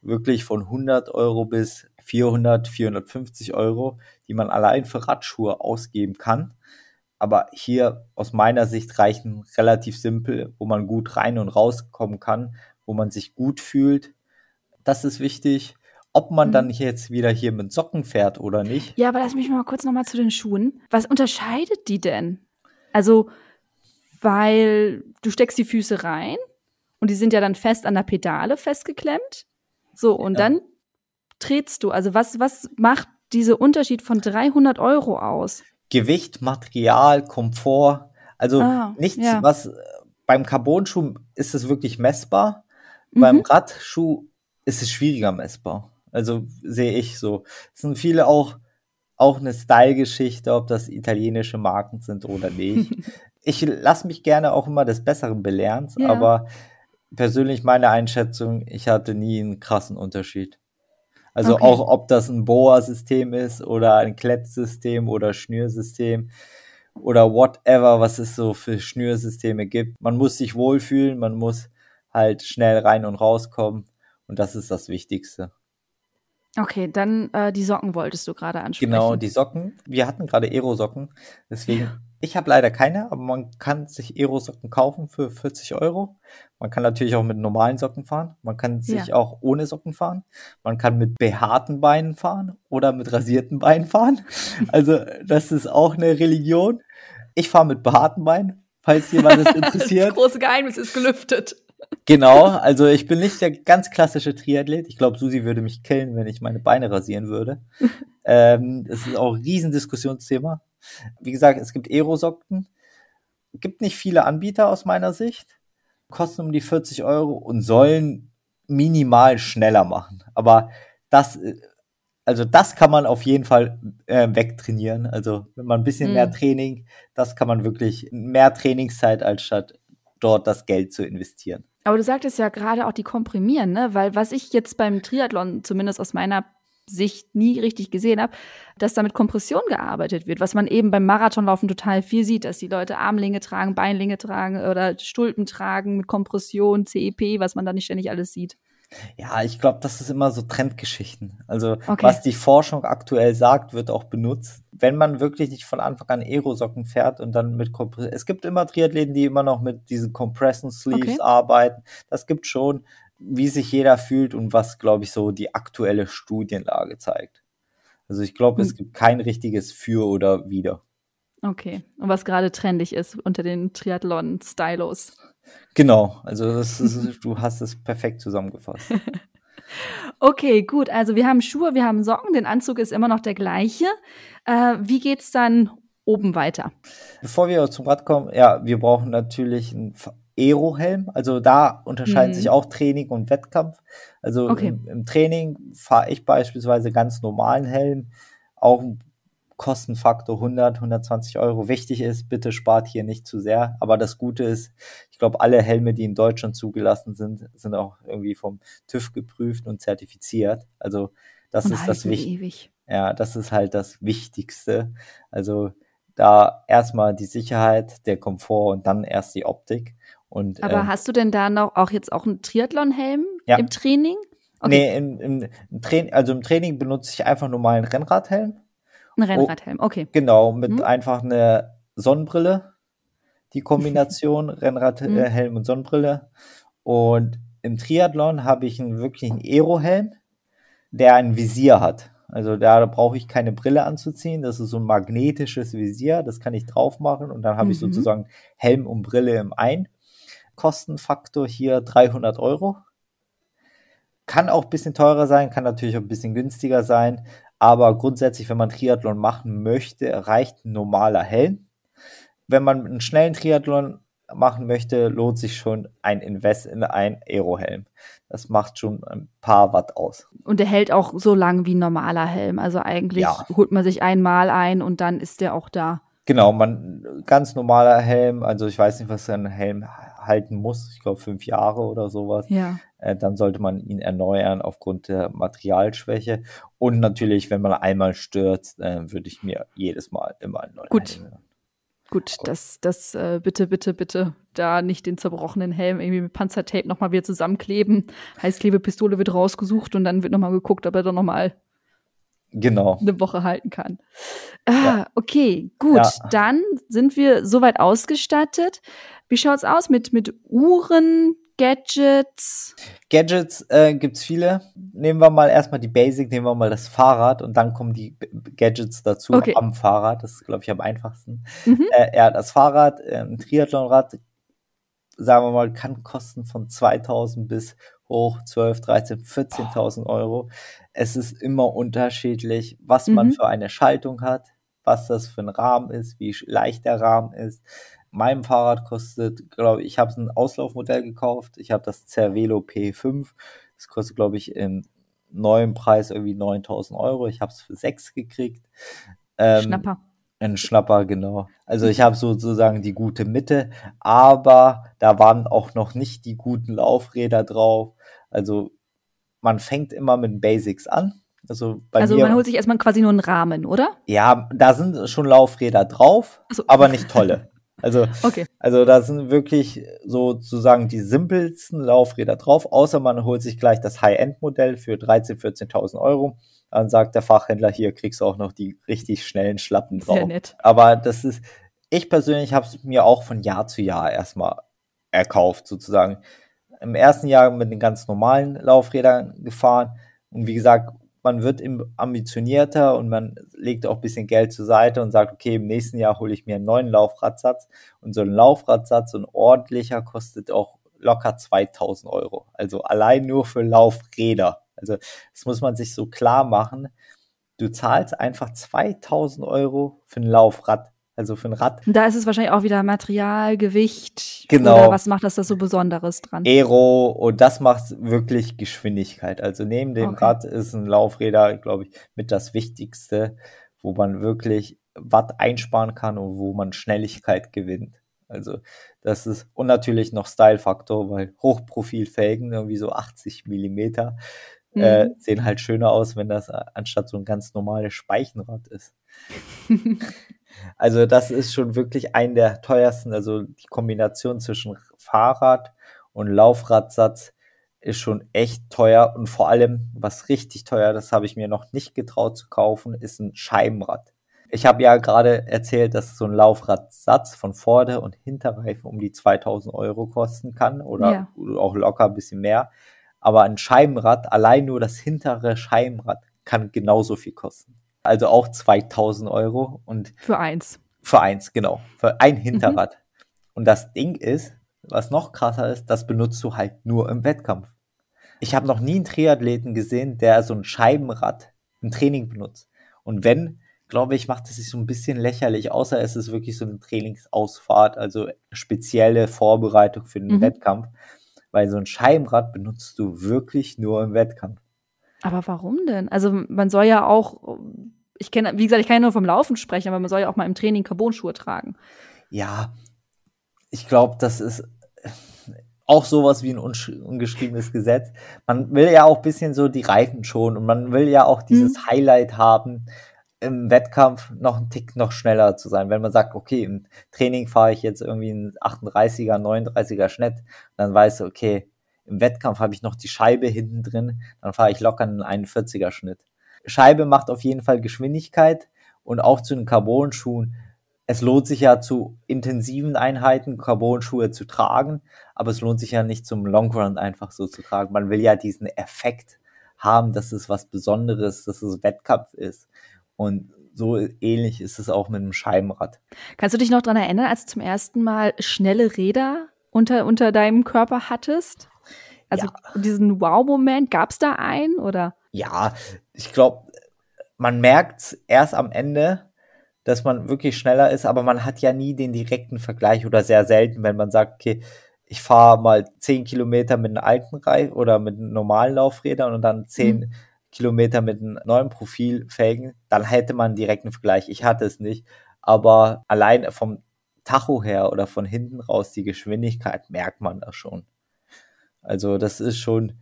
wirklich von 100 Euro bis 400, 450 Euro, die man allein für Radschuhe ausgeben kann. Aber hier aus meiner Sicht reichen relativ simpel, wo man gut rein und rauskommen kann, wo man sich gut fühlt. Das ist wichtig. Ob man Mhm. dann jetzt wieder hier mit Socken fährt oder nicht. Ja, aber lass mich mal kurz nochmal zu den Schuhen. Was unterscheidet die denn? Also, weil du steckst die Füße rein und die sind ja dann fest an der Pedale festgeklemmt. So, und Ja. dann trittst du. Also, was, was macht dieser Unterschied von 300 Euro aus? Gewicht, Material, Komfort. Also Ah, nichts, ja. was äh, beim Carbon-Schuh ist es wirklich messbar. Mhm. Beim Radschuh ist es schwieriger messbar. Also sehe ich so. Es sind viele auch, auch eine Style-Geschichte, ob das italienische Marken sind oder nicht. [LAUGHS] ich lasse mich gerne auch immer des Besseren belehren, Ja. aber persönlich meine Einschätzung, ich hatte nie einen krassen Unterschied. Also Okay. auch ob das ein Boa-System ist oder ein Klettsystem oder Schnürsystem oder whatever, was es so für Schnürsysteme gibt. Man muss sich wohlfühlen, man muss halt schnell rein und rauskommen und das ist das Wichtigste. Okay, dann äh, die Socken wolltest du gerade ansprechen. Genau, die Socken. Wir hatten gerade Aero-Socken, deswegen, ich habe leider keine, aber man kann sich Aero-Socken kaufen für 40 Euro. Man kann natürlich auch mit normalen Socken fahren. Man kann sich Ja. auch ohne Socken fahren. Man kann mit behaarten Beinen fahren oder mit rasierten Beinen fahren. [LAUGHS] Also, das ist auch eine Religion. Ich fahre mit behaarten Beinen, falls jemand es [LAUGHS] das interessiert. große Geheimnis ist gelüftet. Genau, also ich bin nicht der ganz klassische Triathlet. Ich glaube, Susi würde mich killen, wenn ich meine Beine rasieren würde. [LAUGHS] ähm, das ist auch ein Riesendiskussionsthema. Wie gesagt, es gibt Aerosocken. Gibt nicht viele Anbieter aus meiner Sicht. Kosten um die 40 Euro und sollen minimal schneller machen. Aber das, äh, also das kann man auf jeden Fall äh, wegtrainieren. Also wenn man ein bisschen Mhm. mehr Training, das kann man wirklich mehr Trainingszeit als statt dort das Geld zu investieren. Aber du sagtest ja gerade auch die komprimieren, ne? Weil was ich jetzt beim Triathlon zumindest aus meiner Sicht nie richtig gesehen habe, dass da mit Kompression gearbeitet wird, was man eben beim Marathonlaufen total viel sieht, dass die Leute Armlinge tragen, Beinlinge tragen oder Stulpen tragen mit Kompression, CEP, was man da nicht ständig alles sieht. Ja, ich glaube, das ist immer so Trendgeschichten. Also Okay. was die Forschung aktuell sagt, wird auch benutzt. Wenn man wirklich nicht von Anfang an Aerosocken fährt und dann mit Kompre es gibt immer Triathleten, die immer noch mit diesen Compression Sleeves Okay. arbeiten. Das gibt schon, wie sich jeder fühlt und was, glaube ich, so die aktuelle Studienlage zeigt. Also ich glaube, es Hm. gibt kein richtiges Für oder Wider. Okay. Und was gerade trendig ist unter den Triathlon-Stylos. Genau, also das ist, du hast es perfekt zusammengefasst. [LAUGHS] Okay, gut. Also wir haben Schuhe, wir haben Socken, den Anzug ist immer noch der gleiche. Äh, wie geht's dann oben weiter? Bevor wir zum Rad kommen, ja, wir brauchen natürlich einen Aero-Helm. Also da unterscheiden Mhm. sich auch Training und Wettkampf. Also Okay. im, im Training fahre ich beispielsweise ganz normalen Helm, auch Kostenfaktor 100, 120 Euro wichtig ist. Bitte spart hier nicht zu sehr. Aber das Gute ist, ich glaube, alle Helme, die in Deutschland zugelassen sind, sind auch irgendwie vom TÜV geprüft und zertifiziert. Also das Und ist das Wichtigste. Ja, das ist halt das Wichtigste. Also da erstmal die Sicherheit, der Komfort und dann erst die Optik. Und Aber ähm, hast du denn da noch auch jetzt auch einen Triathlon-Helm Ja. im Training? nee, im, im, im Training, also im Training benutze ich einfach nur mal einen Rennradhelm. Ein Rennradhelm, okay. Genau, mit Mhm. einfach einer Sonnenbrille. Die [LAUGHS] Kombination Rennradhelm Mhm. äh, und Sonnenbrille. Und im Triathlon habe ich einen wirklichen Aero-Helm, der ein Visier hat. Also da, brauche ich keine Brille anzuziehen. Das ist so ein magnetisches Visier, das kann ich drauf machen und dann habe ich Mhm. sozusagen Helm und Brille im ein. Kostenfaktor hier 300 Euro. Kann auch ein bisschen teurer sein, kann natürlich auch ein bisschen günstiger sein. Aber grundsätzlich, wenn man Triathlon machen möchte, reicht ein normaler Helm. Wenn man einen schnellen Triathlon machen möchte, lohnt sich schon ein Invest in einen Aerohelm. Das macht schon ein paar Watt aus. Und der hält auch so lang wie ein normaler Helm. Also eigentlich Ja. holt man sich einmal ein und dann ist der auch da. Genau, man ganz normaler Helm, also ich weiß nicht, was ein Helm halten muss, ich glaube fünf Jahre oder sowas. Ja. Äh, dann sollte man ihn erneuern aufgrund der Materialschwäche. Und natürlich, wenn man einmal stürzt, äh, würde ich mir jedes Mal immer einen neuen Gut. Helm holen. Gut, das, das, äh, bitte, bitte, bitte, da nicht den zerbrochenen Helm irgendwie mit Panzertape nochmal wieder zusammenkleben. Heißklebepistole wird rausgesucht und dann wird nochmal geguckt, ob er doch nochmal Genau. eine Woche halten kann. Ah, Ja. okay, gut. Ja. Dann sind wir soweit ausgestattet. Wie schaut's aus mit, mit Uhren, Gadgets? Gadgets äh, gibt's viele. Nehmen wir mal erstmal die Basic, nehmen wir mal das Fahrrad und dann kommen die Gadgets dazu Okay. am Fahrrad. Das ist, glaube ich, am einfachsten. Mhm. Äh, ja, das Fahrrad, äh, ein Triathlonrad, sagen wir mal, kann kosten von 2000 bis hoch 12, 13, 14.000 Euro. Es ist immer unterschiedlich, was man Mhm. für eine Schaltung hat, was das für ein Rahmen ist, wie leicht der Rahmen ist. Mein Fahrrad kostet, glaube ich, ich habe ein Auslaufmodell gekauft. Ich habe das Cervelo P5. Das kostet, glaube ich, im neuen Preis irgendwie 9000 Euro. Ich habe es für 6 gekriegt. Ähm, Schnapper. ein Schnapper, genau. Also ich habe sozusagen die gute Mitte, aber da waren auch noch nicht die guten Laufräder drauf. Also man fängt immer mit Basics an. Also bei Also mir, man holt sich erstmal quasi nur einen Rahmen, oder? ja, da sind schon Laufräder drauf, so. aber nicht tolle. Also, Okay. also da sind wirklich sozusagen die simpelsten Laufräder drauf, außer man holt sich gleich das High-End-Modell für 13.000, 14.000 Euro. Dann sagt der Fachhändler, hier kriegst du auch noch die richtig schnellen Schlappen drauf. Sehr nett. Aber das ist, ich persönlich habe es mir auch von Jahr zu Jahr erstmal erkauft, sozusagen. Im ersten Jahr mit den ganz normalen Laufrädern gefahren. Und wie gesagt, man wird ambitionierter und man legt auch ein bisschen Geld zur Seite und sagt, okay, im nächsten Jahr hole ich mir einen neuen Laufradsatz. Und so ein Laufradsatz, so ein ordentlicher, kostet auch locker 2000 Euro. Also allein nur für Laufräder. Also das muss man sich so klar machen. Du zahlst einfach 2000 Euro für ein Laufrad. Also für ein Rad. Und da ist es wahrscheinlich auch wieder Material, Gewicht. Genau. Oder was macht das da so Besonderes dran? Aero und das macht wirklich Geschwindigkeit. Also neben dem Okay. Rad ist ein Laufräder, glaube ich, mit das Wichtigste, wo man wirklich Watt einsparen kann und wo man Schnelligkeit gewinnt. Also das ist und natürlich noch Style-Faktor, weil Hochprofilfelgen, irgendwie so 80 Millimeter, äh, Mhm. sehen halt schöner aus, wenn das äh, anstatt so ein ganz normales Speichenrad ist. [LAUGHS] Also das ist schon wirklich ein der teuersten, also die Kombination zwischen Fahrrad und Laufradsatz ist schon echt teuer und vor allem, was richtig teuer, das habe ich mir noch nicht getraut zu kaufen, ist ein Scheibenrad. Ich habe ja gerade erzählt, dass so ein Laufradsatz von Vorder- und Hinterreifen um die 2000 Euro kosten kann oder Ja. auch locker ein bisschen mehr. Aber ein Scheibenrad, allein nur das hintere Scheibenrad, kann genauso viel kosten. Also auch 2000 Euro und Für eins. für eins, genau. Für ein Hinterrad. Und das Ding ist, was noch krasser ist, das benutzt du halt nur im Wettkampf. Ich habe noch nie einen Triathleten gesehen, der so ein Scheibenrad im Training benutzt. Und wenn, glaube ich, macht es sich so ein bisschen lächerlich, außer es ist wirklich so eine Trainingsausfahrt, also spezielle Vorbereitung für den Mhm. Wettkampf. Weil so ein Scheibenrad benutzt du wirklich nur im Wettkampf. Aber warum denn? Also man soll ja auch ich kenne, wie gesagt, ich kann ja nur vom Laufen sprechen, aber man soll ja auch mal im Training Carbon-Schuhe tragen. Ja, ich glaube, das ist auch sowas wie ein ungeschriebenes Gesetz. Man will ja auch ein bisschen so die Reifen schonen und man will ja auch dieses mhm. Highlight haben, im Wettkampf noch einen Tick noch schneller zu sein. Wenn man sagt, okay, im Training fahre ich jetzt irgendwie einen 38er, 39er Schnitt, dann weißt du, okay, im Wettkampf habe ich noch die Scheibe hinten drin, dann fahre ich locker einen 41er Schnitt. Scheibe macht auf jeden Fall Geschwindigkeit und auch zu den Carbon-Schuhen es lohnt sich ja zu intensiven Einheiten Carbon-Schuhe zu tragen, aber es lohnt sich ja nicht zum Long Run einfach so zu tragen. Man will ja diesen Effekt haben, dass es was Besonderes, dass es Wettkampf ist. Und so ähnlich ist es auch mit einem Scheibenrad. Kannst du dich noch daran erinnern, als du zum ersten Mal schnelle Räder unter, unter deinem Körper hattest? Also ja. diesen Wow-Moment, gab es da einen oder? Ja, ich glaube, man merkt es erst am Ende, dass man wirklich schneller ist, aber man hat ja nie den direkten Vergleich oder sehr selten, wenn man sagt, okay, ich fahre mal zehn Kilometer mit einem alten Reif oder mit einem normalen Laufrädern und dann zehn mhm. Kilometer mit einem neuen Profilfelgen, dann hätte man einen direkten Vergleich. Ich hatte es nicht, aber allein vom Tacho her oder von hinten raus die Geschwindigkeit merkt man da schon. Also das ist schon,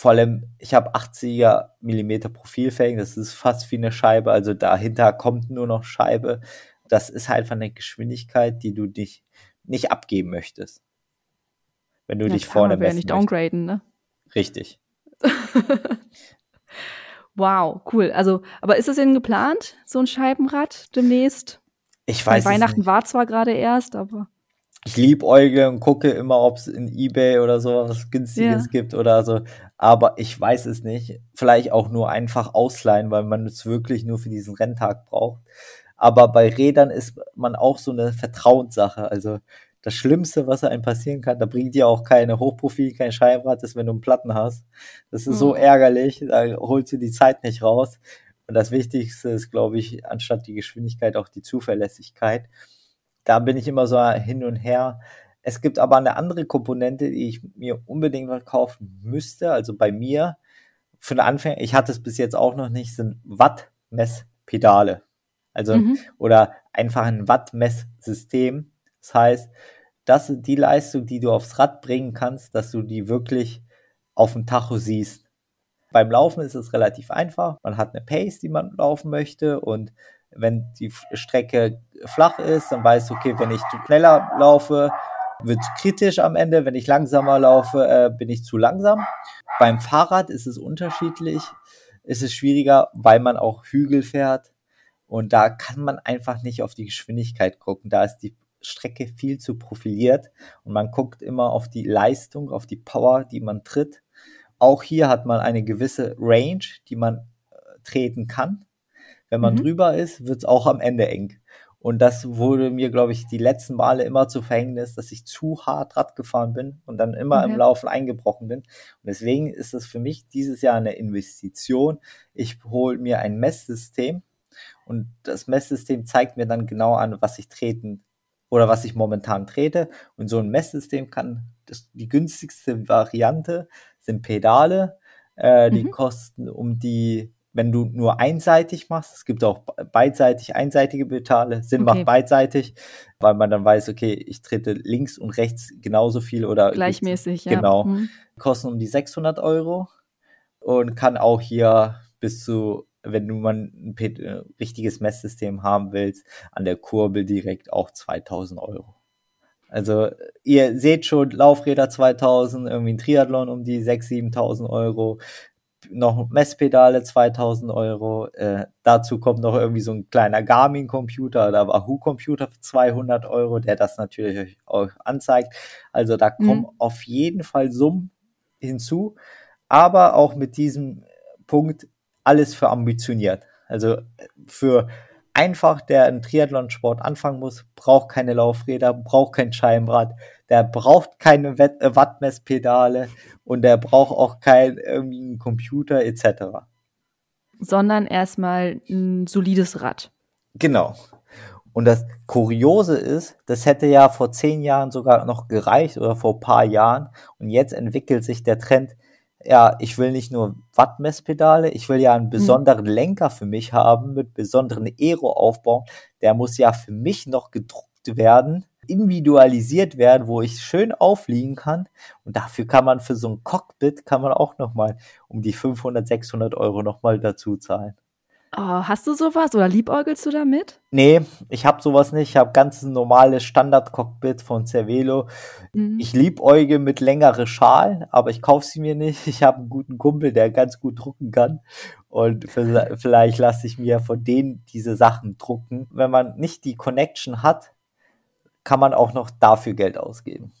vor allem, ich habe 80er Millimeter Profilfelgen, das ist fast wie eine Scheibe, also dahinter kommt nur noch Scheibe. Das ist halt einfach eine Geschwindigkeit, die du dich nicht abgeben möchtest. Wenn du ja, dich vorne messen ja nicht downgraden, ne? Richtig. [LAUGHS] wow, cool. Also, aber ist das denn geplant, so ein Scheibenrad demnächst? Ich weiß Bei Weihnachten war zwar gerade erst, aber ich liebäugle und gucke immer, ob es in Ebay oder so was Günstiges ja. gibt oder so. Aber ich weiß es nicht. Vielleicht auch nur einfach ausleihen, weil man es wirklich nur für diesen Renntag braucht. Aber bei Rädern ist man auch so eine Vertrauenssache. Also das Schlimmste, was einem passieren kann, da bringt dir auch keine Hochprofil, kein Scheibenrad, ist, wenn du einen Platten hast. Das ist mhm. so ärgerlich, da holst du die Zeit nicht raus. Und das Wichtigste ist, glaube ich, anstatt die Geschwindigkeit auch die Zuverlässigkeit da bin ich immer so hin und her. Es gibt aber eine andere Komponente, die ich mir unbedingt kaufen müsste. Also bei mir, für den Anfang, ich hatte es bis jetzt auch noch nicht, sind Watt-Messpedale. Also, mhm. oder einfach ein Watt-Messsystem. Das heißt, das ist die Leistung, die du aufs Rad bringen kannst, dass du die wirklich auf dem Tacho siehst. Beim Laufen ist es relativ einfach. Man hat eine Pace, die man laufen möchte und wenn die Strecke flach ist, dann weißt du, okay, wenn ich zu schneller laufe, wird kritisch am Ende. Wenn ich langsamer laufe, äh, bin ich zu langsam. Beim Fahrrad ist es unterschiedlich. Ist es schwieriger, weil man auch Hügel fährt. Und da kann man einfach nicht auf die Geschwindigkeit gucken. Da ist die Strecke viel zu profiliert. Und man guckt immer auf die Leistung, auf die Power, die man tritt. Auch hier hat man eine gewisse Range, die man äh, treten kann. Wenn man mhm. drüber ist, wird es auch am Ende eng. Und das wurde mir, glaube ich, die letzten Male immer zu Verhängnis, dass ich zu hart Rad gefahren bin und dann immer okay. im Laufen eingebrochen bin. Und deswegen ist es für mich dieses Jahr eine Investition. Ich hole mir ein Messsystem und das Messsystem zeigt mir dann genau an, was ich treten oder was ich momentan trete. Und so ein Messsystem kann, das, die günstigste Variante sind Pedale. Äh, die mhm. kosten um die wenn du nur einseitig machst, es gibt auch beidseitig einseitige Pedale, Sinn okay. macht beidseitig, weil man dann weiß, okay, ich trete links und rechts genauso viel oder gleichmäßig, ja. Genau. Mhm. Kosten um die 600 Euro und kann auch hier bis zu, wenn du mal ein äh, richtiges Messsystem haben willst, an der Kurbel direkt auch 2000 Euro. Also ihr seht schon, Laufräder 2000, irgendwie ein Triathlon um die 6.000, 7.000 Euro, noch Messpedale 2000 Euro. Äh, dazu kommt noch irgendwie so ein kleiner Garmin-Computer oder Wahoo-Computer für 200 Euro, der das natürlich auch anzeigt. Also da mhm. kommen auf jeden Fall Summen hinzu, aber auch mit diesem Punkt alles für ambitioniert. Also für einfach, der einen Triathlon-Sport anfangen muss, braucht keine Laufräder, braucht kein Scheibenrad, der braucht keine äh, Wattmesspedale und der braucht auch kein irgendwie einen Computer etc. Sondern erstmal ein solides Rad. Genau. Und das Kuriose ist, das hätte ja vor zehn Jahren sogar noch gereicht oder vor ein paar Jahren. Und jetzt entwickelt sich der Trend, ja, ich will nicht nur Wattmesspedale, ich will ja einen Mhm. besonderen Lenker für mich haben, mit besonderen Aero aufbauen. Der muss ja für mich noch gedruckt werden, individualisiert werden, wo ich schön aufliegen kann. Und dafür kann man für so ein Cockpit, kann man auch nochmal um die 500, 600 Euro nochmal dazu zahlen. Oh, hast du sowas oder liebäugelst du damit? Nee, ich habe sowas nicht. Ich habe ganz normales Standard-Cockpit von Cervelo. Mhm. Ich liebäuge mit längere Schalen, aber ich kaufe sie mir nicht. Ich habe einen guten Kumpel, der ganz gut drucken kann. Und vi- vielleicht lasse ich mir von denen diese Sachen drucken. Wenn man nicht die Connection hat, kann man auch noch dafür Geld ausgeben.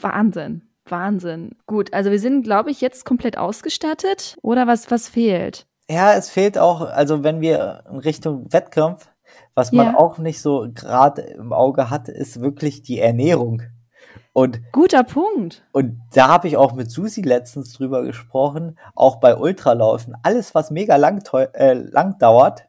Wahnsinn. Wahnsinn. Gut, also wir sind, glaube ich, jetzt komplett ausgestattet. Oder was, was fehlt? Ja, es fehlt auch, also wenn wir in Richtung Wettkampf, was man Ja. auch nicht so gerade im Auge hat, ist wirklich die Ernährung. Und Guter Punkt. Und da habe ich auch mit Susi letztens drüber gesprochen, auch bei Ultralaufen. Alles, was mega lang, äh, lang dauert,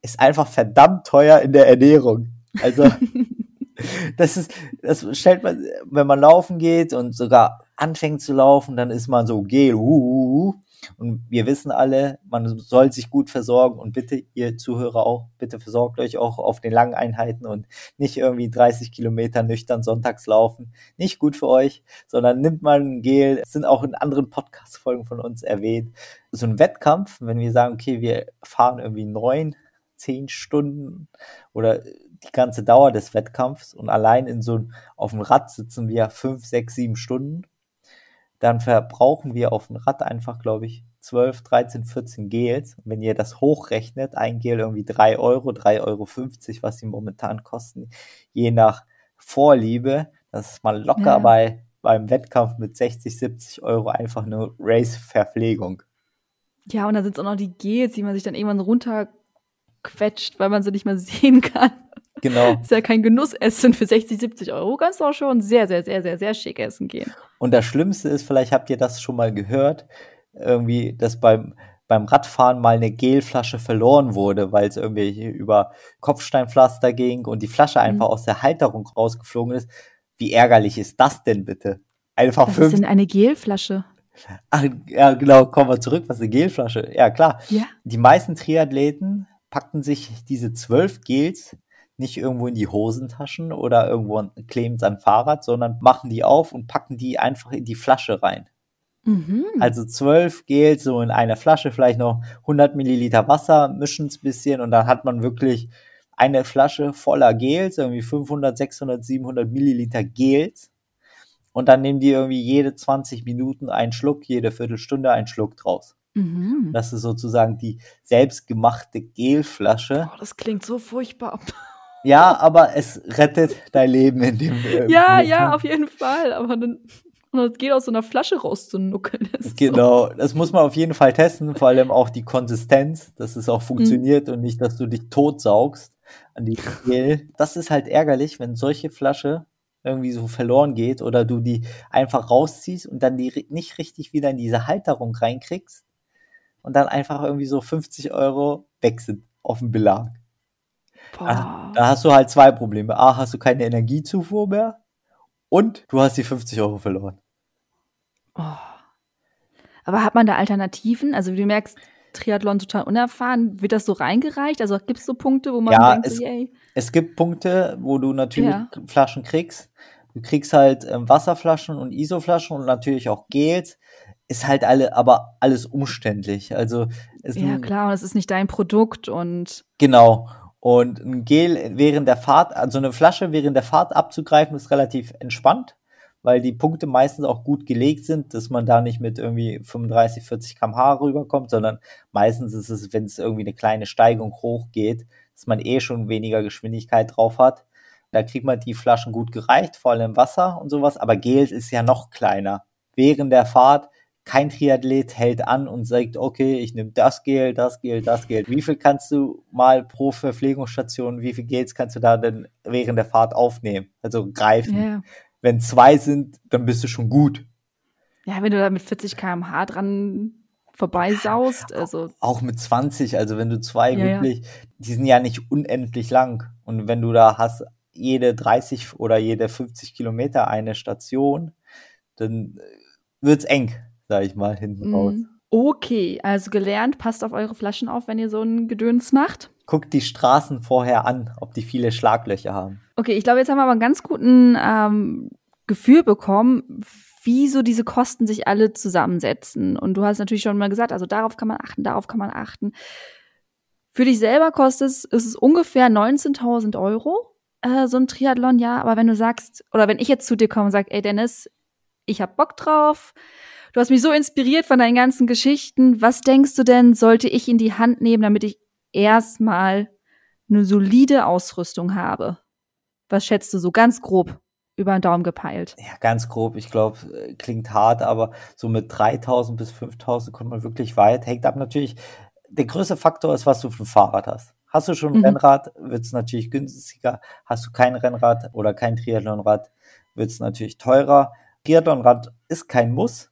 ist einfach verdammt teuer in der Ernährung. Also, [LAUGHS] [LAUGHS] das ist, das stellt man, wenn man laufen geht und sogar anfängt zu laufen, dann ist man so gel, uh, uh, uh. Und wir wissen alle, man soll sich gut versorgen und bitte, ihr Zuhörer auch, bitte versorgt euch auch auf den langen Einheiten und nicht irgendwie 30 Kilometer nüchtern sonntags laufen. Nicht gut für euch, sondern nimmt mal ein Gel. Es sind auch in anderen Podcast-Folgen von uns erwähnt. So ein Wettkampf, wenn wir sagen, okay, wir fahren irgendwie neun, zehn Stunden oder die ganze Dauer des Wettkampfs und allein in so auf dem Rad sitzen wir fünf, sechs, sieben Stunden, dann verbrauchen wir auf dem Rad einfach, glaube ich, 12, 13, 14 Gels. Und wenn ihr das hochrechnet, ein Gel irgendwie 3 Euro, 3,50 Euro, was sie momentan kosten, je nach Vorliebe, das ist mal locker Ja. bei beim Wettkampf mit 60, 70 Euro einfach eine Race-Verpflegung. Ja, und da sind auch noch die Gels, die man sich dann irgendwann runterquetscht, weil man sie nicht mehr sehen kann. Genau. [LAUGHS] Ist ja kein Genussessen für 60, 70 Euro. Kannst du auch schon sehr, sehr, sehr, sehr, sehr schick essen gehen. Und das Schlimmste ist, vielleicht habt ihr das schon mal gehört, irgendwie, dass beim, beim Radfahren mal eine Gelflasche verloren wurde, weil es irgendwie über Kopfsteinpflaster ging und die Flasche einfach Mhm. aus der Halterung rausgeflogen ist. Wie ärgerlich ist das denn bitte? Einfach Was ist denn eine Gelflasche? Ach, ja, genau, kommen wir zurück. Was ist eine Gelflasche? Ja, klar. Ja. Die meisten Triathleten packen sich diese zwölf Gels nicht irgendwo in die Hosentaschen oder irgendwo kleben es an Fahrrad, sondern machen die auf und packen die einfach in die Flasche rein. Mhm. Also zwölf Gels so in einer Flasche, vielleicht noch 100 Milliliter Wasser, mischen es ein bisschen und dann hat man wirklich eine Flasche voller Gels, irgendwie 500, 600, 700 Milliliter Gels. Und dann nehmen die irgendwie jede 20 Minuten einen Schluck, jede Viertelstunde einen Schluck draus. Mhm. Das ist sozusagen die selbstgemachte Gelflasche. Oh, das klingt so furchtbar. Ja, aber es rettet dein Leben in dem. äh, Ja, Moment. ja, auf jeden Fall. Aber dann und das geht aus so einer Flasche rauszunuckeln. Das ist Genau, das muss man auf jeden Fall testen, vor allem auch die Konsistenz, dass es auch funktioniert und nicht, dass du dich totsaugst an die [LAUGHS] Gel. Das ist halt ärgerlich, wenn solche Flasche irgendwie so verloren geht oder du die einfach rausziehst und dann die nicht richtig wieder in diese Halterung reinkriegst und dann einfach irgendwie so 50 Euro weg sind auf dem Belag. So. Boah. Da hast du halt zwei Probleme. A, hast du keine Energiezufuhr mehr und du hast die 50 Euro verloren. Oh. Aber hat man da Alternativen? Also, wie du merkst, Triathlon total unerfahren. Wird das so reingereicht? Also, gibt es so Punkte, wo man Ja, denkt, es- yay? Es gibt Punkte, wo du natürlich Ja. Flaschen kriegst. Du kriegst halt ähm, Wasserflaschen und Isoflaschen und natürlich auch Gels. Ist halt alle, aber alles umständlich. Also Ja, klar, und es ist nicht dein Produkt und Genau. Und ein Gel während der Fahrt, also eine Flasche während der Fahrt abzugreifen, ist relativ entspannt, weil die Punkte meistens auch gut gelegt sind, dass man da nicht mit irgendwie 35, 40 km/h rüberkommt, sondern meistens ist es, wenn es irgendwie eine kleine Steigung hochgeht, dass man eh schon weniger Geschwindigkeit drauf hat. Da kriegt man die Flaschen gut gereicht, vor allem Wasser und sowas, aber Gel ist ja noch kleiner. Während der Fahrt kein Triathlet hält an und sagt, okay, ich nehme das Gel, das Gel, das Gel. Wie viel kannst du mal pro Verpflegungsstation, wie viel Gels kannst du da denn während der Fahrt aufnehmen? Also greifen. ja. Wenn zwei sind, dann bist du schon gut. ja, wenn du da mit 40 km/h dran vorbeisaust, also Auch mit 20, also wenn du zwei Ja, ja. wirklich, die sind ja nicht unendlich lang. Und wenn du da hast, jede 30 oder jede 50 Kilometer eine Station, dann äh, wird's eng. Sag ich mal, hinten raus. Mm. Okay, also gelernt, passt auf eure Flaschen auf, wenn ihr so ein Gedöns macht. Guckt die Straßen vorher an, ob die viele Schlaglöcher haben. Okay, ich glaube, jetzt haben wir aber einen ganz guten ähm, Gefühl bekommen, wie so diese Kosten sich alle zusammensetzen. Und du hast natürlich schon mal gesagt, also darauf kann man achten, darauf kann man achten. Für dich selber kostet es, ist es ungefähr 19.000 Euro, äh, so ein Triathlon, ja. Aber wenn du sagst, oder wenn ich jetzt zu dir komme und sage, ey Dennis, ich hab Bock drauf, Du hast mich so inspiriert von deinen ganzen Geschichten. Was denkst du denn, sollte ich in die Hand nehmen, damit ich erstmal eine solide Ausrüstung habe? Was schätzt du so ganz grob über den Daumen gepeilt? Ja, ganz grob. Ich glaube, äh, klingt hart, aber so mit 3000 bis 5000 kommt man wirklich weit. Hängt ab natürlich. Der größte Faktor ist, was du für ein Fahrrad hast. Hast du schon ein mhm. Rennrad, wird es natürlich günstiger. Hast du kein Rennrad oder kein Triathlonrad, wird es natürlich teurer. Triathlonrad ist kein Muss,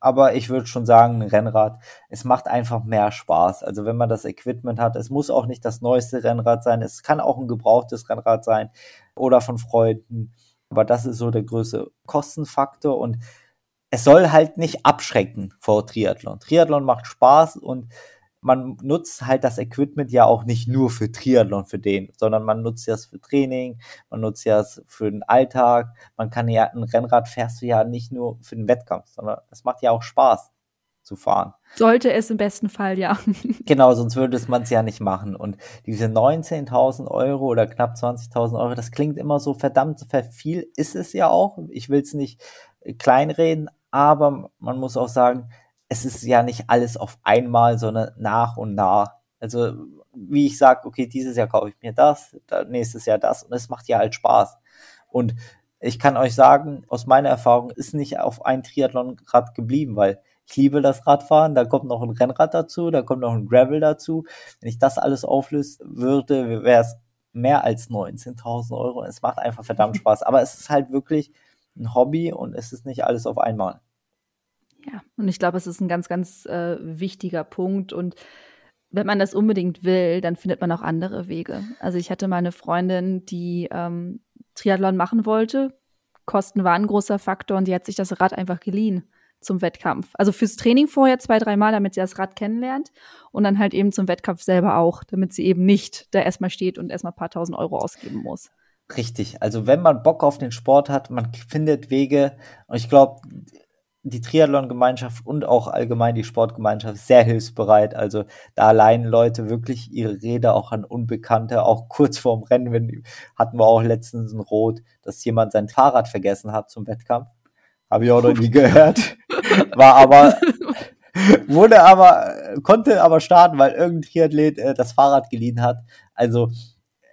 aber ich würde schon sagen, ein Rennrad, es macht einfach mehr Spaß. Also wenn man das Equipment hat, es muss auch nicht das neueste Rennrad sein, es kann auch ein gebrauchtes Rennrad sein oder von Freunden. Aber das ist so der größte Kostenfaktor und es soll halt nicht abschrecken vor Triathlon. Triathlon macht Spaß und man nutzt halt das Equipment ja auch nicht nur für Triathlon, für den, sondern man nutzt das für Training, man nutzt das für den Alltag. Man kann ja, ein Rennrad fährst du ja nicht nur für den Wettkampf, sondern es macht ja auch Spaß zu fahren. Sollte es im besten Fall, ja. [LAUGHS] genau, sonst würde man es ja nicht machen. Und diese 19.000 Euro oder knapp 20.000 Euro, das klingt immer so verdammt viel, ist es ja auch. Ich will es nicht kleinreden, aber man muss auch sagen, es ist ja nicht alles auf einmal, sondern nach und nach. Also, wie ich sage, okay, dieses Jahr kaufe ich mir das, nächstes Jahr das und es macht ja halt Spaß. Und ich kann euch sagen, aus meiner Erfahrung ist nicht auf ein Triathlon-Rad geblieben, weil ich liebe das Radfahren, da kommt noch ein Rennrad dazu, da kommt noch ein Gravel dazu. Wenn ich das alles auflösen würde, wäre es mehr als 19.000 Euro. Es macht einfach verdammt [LAUGHS] Spaß. Aber es ist halt wirklich ein Hobby und es ist nicht alles auf einmal. Ja, und ich glaube, es ist ein ganz, ganz äh, wichtiger Punkt. Und wenn man das unbedingt will, dann findet man auch andere Wege. Also ich hatte mal eine Freundin, die ähm, Triathlon machen wollte. Kosten waren ein großer Faktor und die hat sich das Rad einfach geliehen zum Wettkampf. Also fürs Training vorher zwei, dreimal, damit sie das Rad kennenlernt und dann halt eben zum Wettkampf selber auch, damit sie eben nicht da erstmal steht und erstmal ein paar tausend Euro ausgeben muss. Richtig. Also wenn man Bock auf den Sport hat, man findet Wege. Und ich glaube, die Triathlon-Gemeinschaft und auch allgemein die Sportgemeinschaft sehr hilfsbereit. Also da allein Leute wirklich ihre Rede auch an Unbekannte, auch kurz vorm Rennen, wenn, hatten wir auch letztens ein Rot, dass jemand sein Fahrrad vergessen hat zum Wettkampf. Habe ich auch noch nie [LAUGHS] gehört. War aber, wurde aber, konnte aber starten, weil irgendein Triathlet äh, das Fahrrad geliehen hat. Also,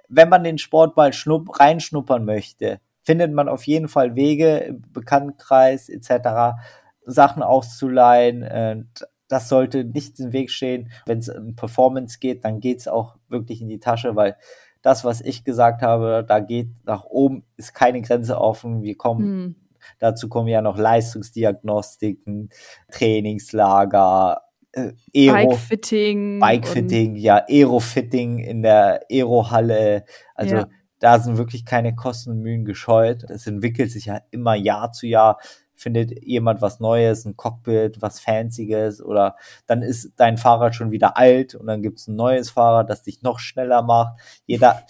wenn man den Sport mal schnupp, reinschnuppern möchte, findet man auf jeden Fall Wege im Bekanntenkreis etc. Sachen auszuleihen. Das sollte nicht im Weg stehen. Wenn es um Performance geht, dann geht es auch wirklich in die Tasche, weil das, was ich gesagt habe, da geht nach oben, ist keine Grenze offen. Wir kommen, hm. dazu kommen ja noch Leistungsdiagnostiken, Trainingslager, äh, Aero, Bikefitting. Bikefitting, ja, Aerofitting in der Aerohalle. Also ja da sind wirklich keine Kosten und Mühen gescheut. Es entwickelt sich ja immer Jahr zu Jahr. Findet jemand was Neues, ein Cockpit, was Fancyes oder dann ist dein Fahrrad schon wieder alt und dann gibt es ein neues Fahrrad, das dich noch schneller macht. Jeder,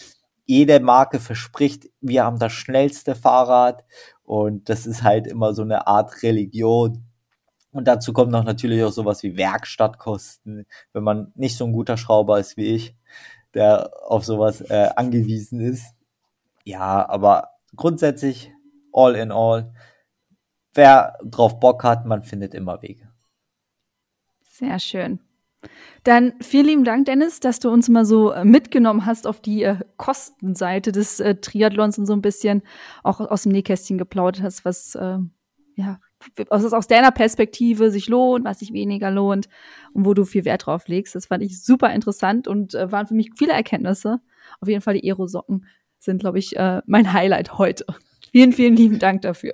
jede Marke verspricht, wir haben das schnellste Fahrrad und das ist halt immer so eine Art Religion. Und dazu kommt noch natürlich auch sowas wie Werkstattkosten, wenn man nicht so ein guter Schrauber ist wie ich, der auf sowas äh, angewiesen ist. Ja, aber grundsätzlich, all in all, wer drauf Bock hat, man findet immer Wege. Sehr schön. Dann vielen lieben Dank, Dennis, dass du uns mal so äh, mitgenommen hast auf die äh, Kostenseite des äh, Triathlons und so ein bisschen auch aus dem Nähkästchen geplaudert hast, was äh, ja was aus deiner Perspektive sich lohnt, was sich weniger lohnt und wo du viel Wert drauf legst. Das fand ich super interessant und äh, waren für mich viele Erkenntnisse. Auf jeden Fall die Aerosocken sind, glaube ich, äh, mein Highlight heute. [LAUGHS] Vielen, vielen lieben Dank dafür.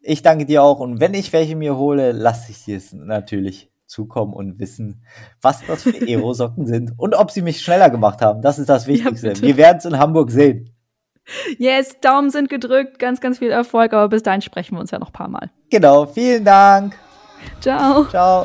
Ich danke dir auch. Und wenn ich welche mir hole, lasse ich dir es natürlich zukommen und wissen, was das für [LAUGHS] Aerosocken sind und ob sie mich schneller gemacht haben. Das ist das Wichtigste. Ja, Wir werden es in Hamburg sehen. Yes, Daumen sind gedrückt, ganz, ganz viel Erfolg, aber bis dahin sprechen wir uns ja noch ein paar Mal. Genau, vielen Dank. Ciao. Ciao.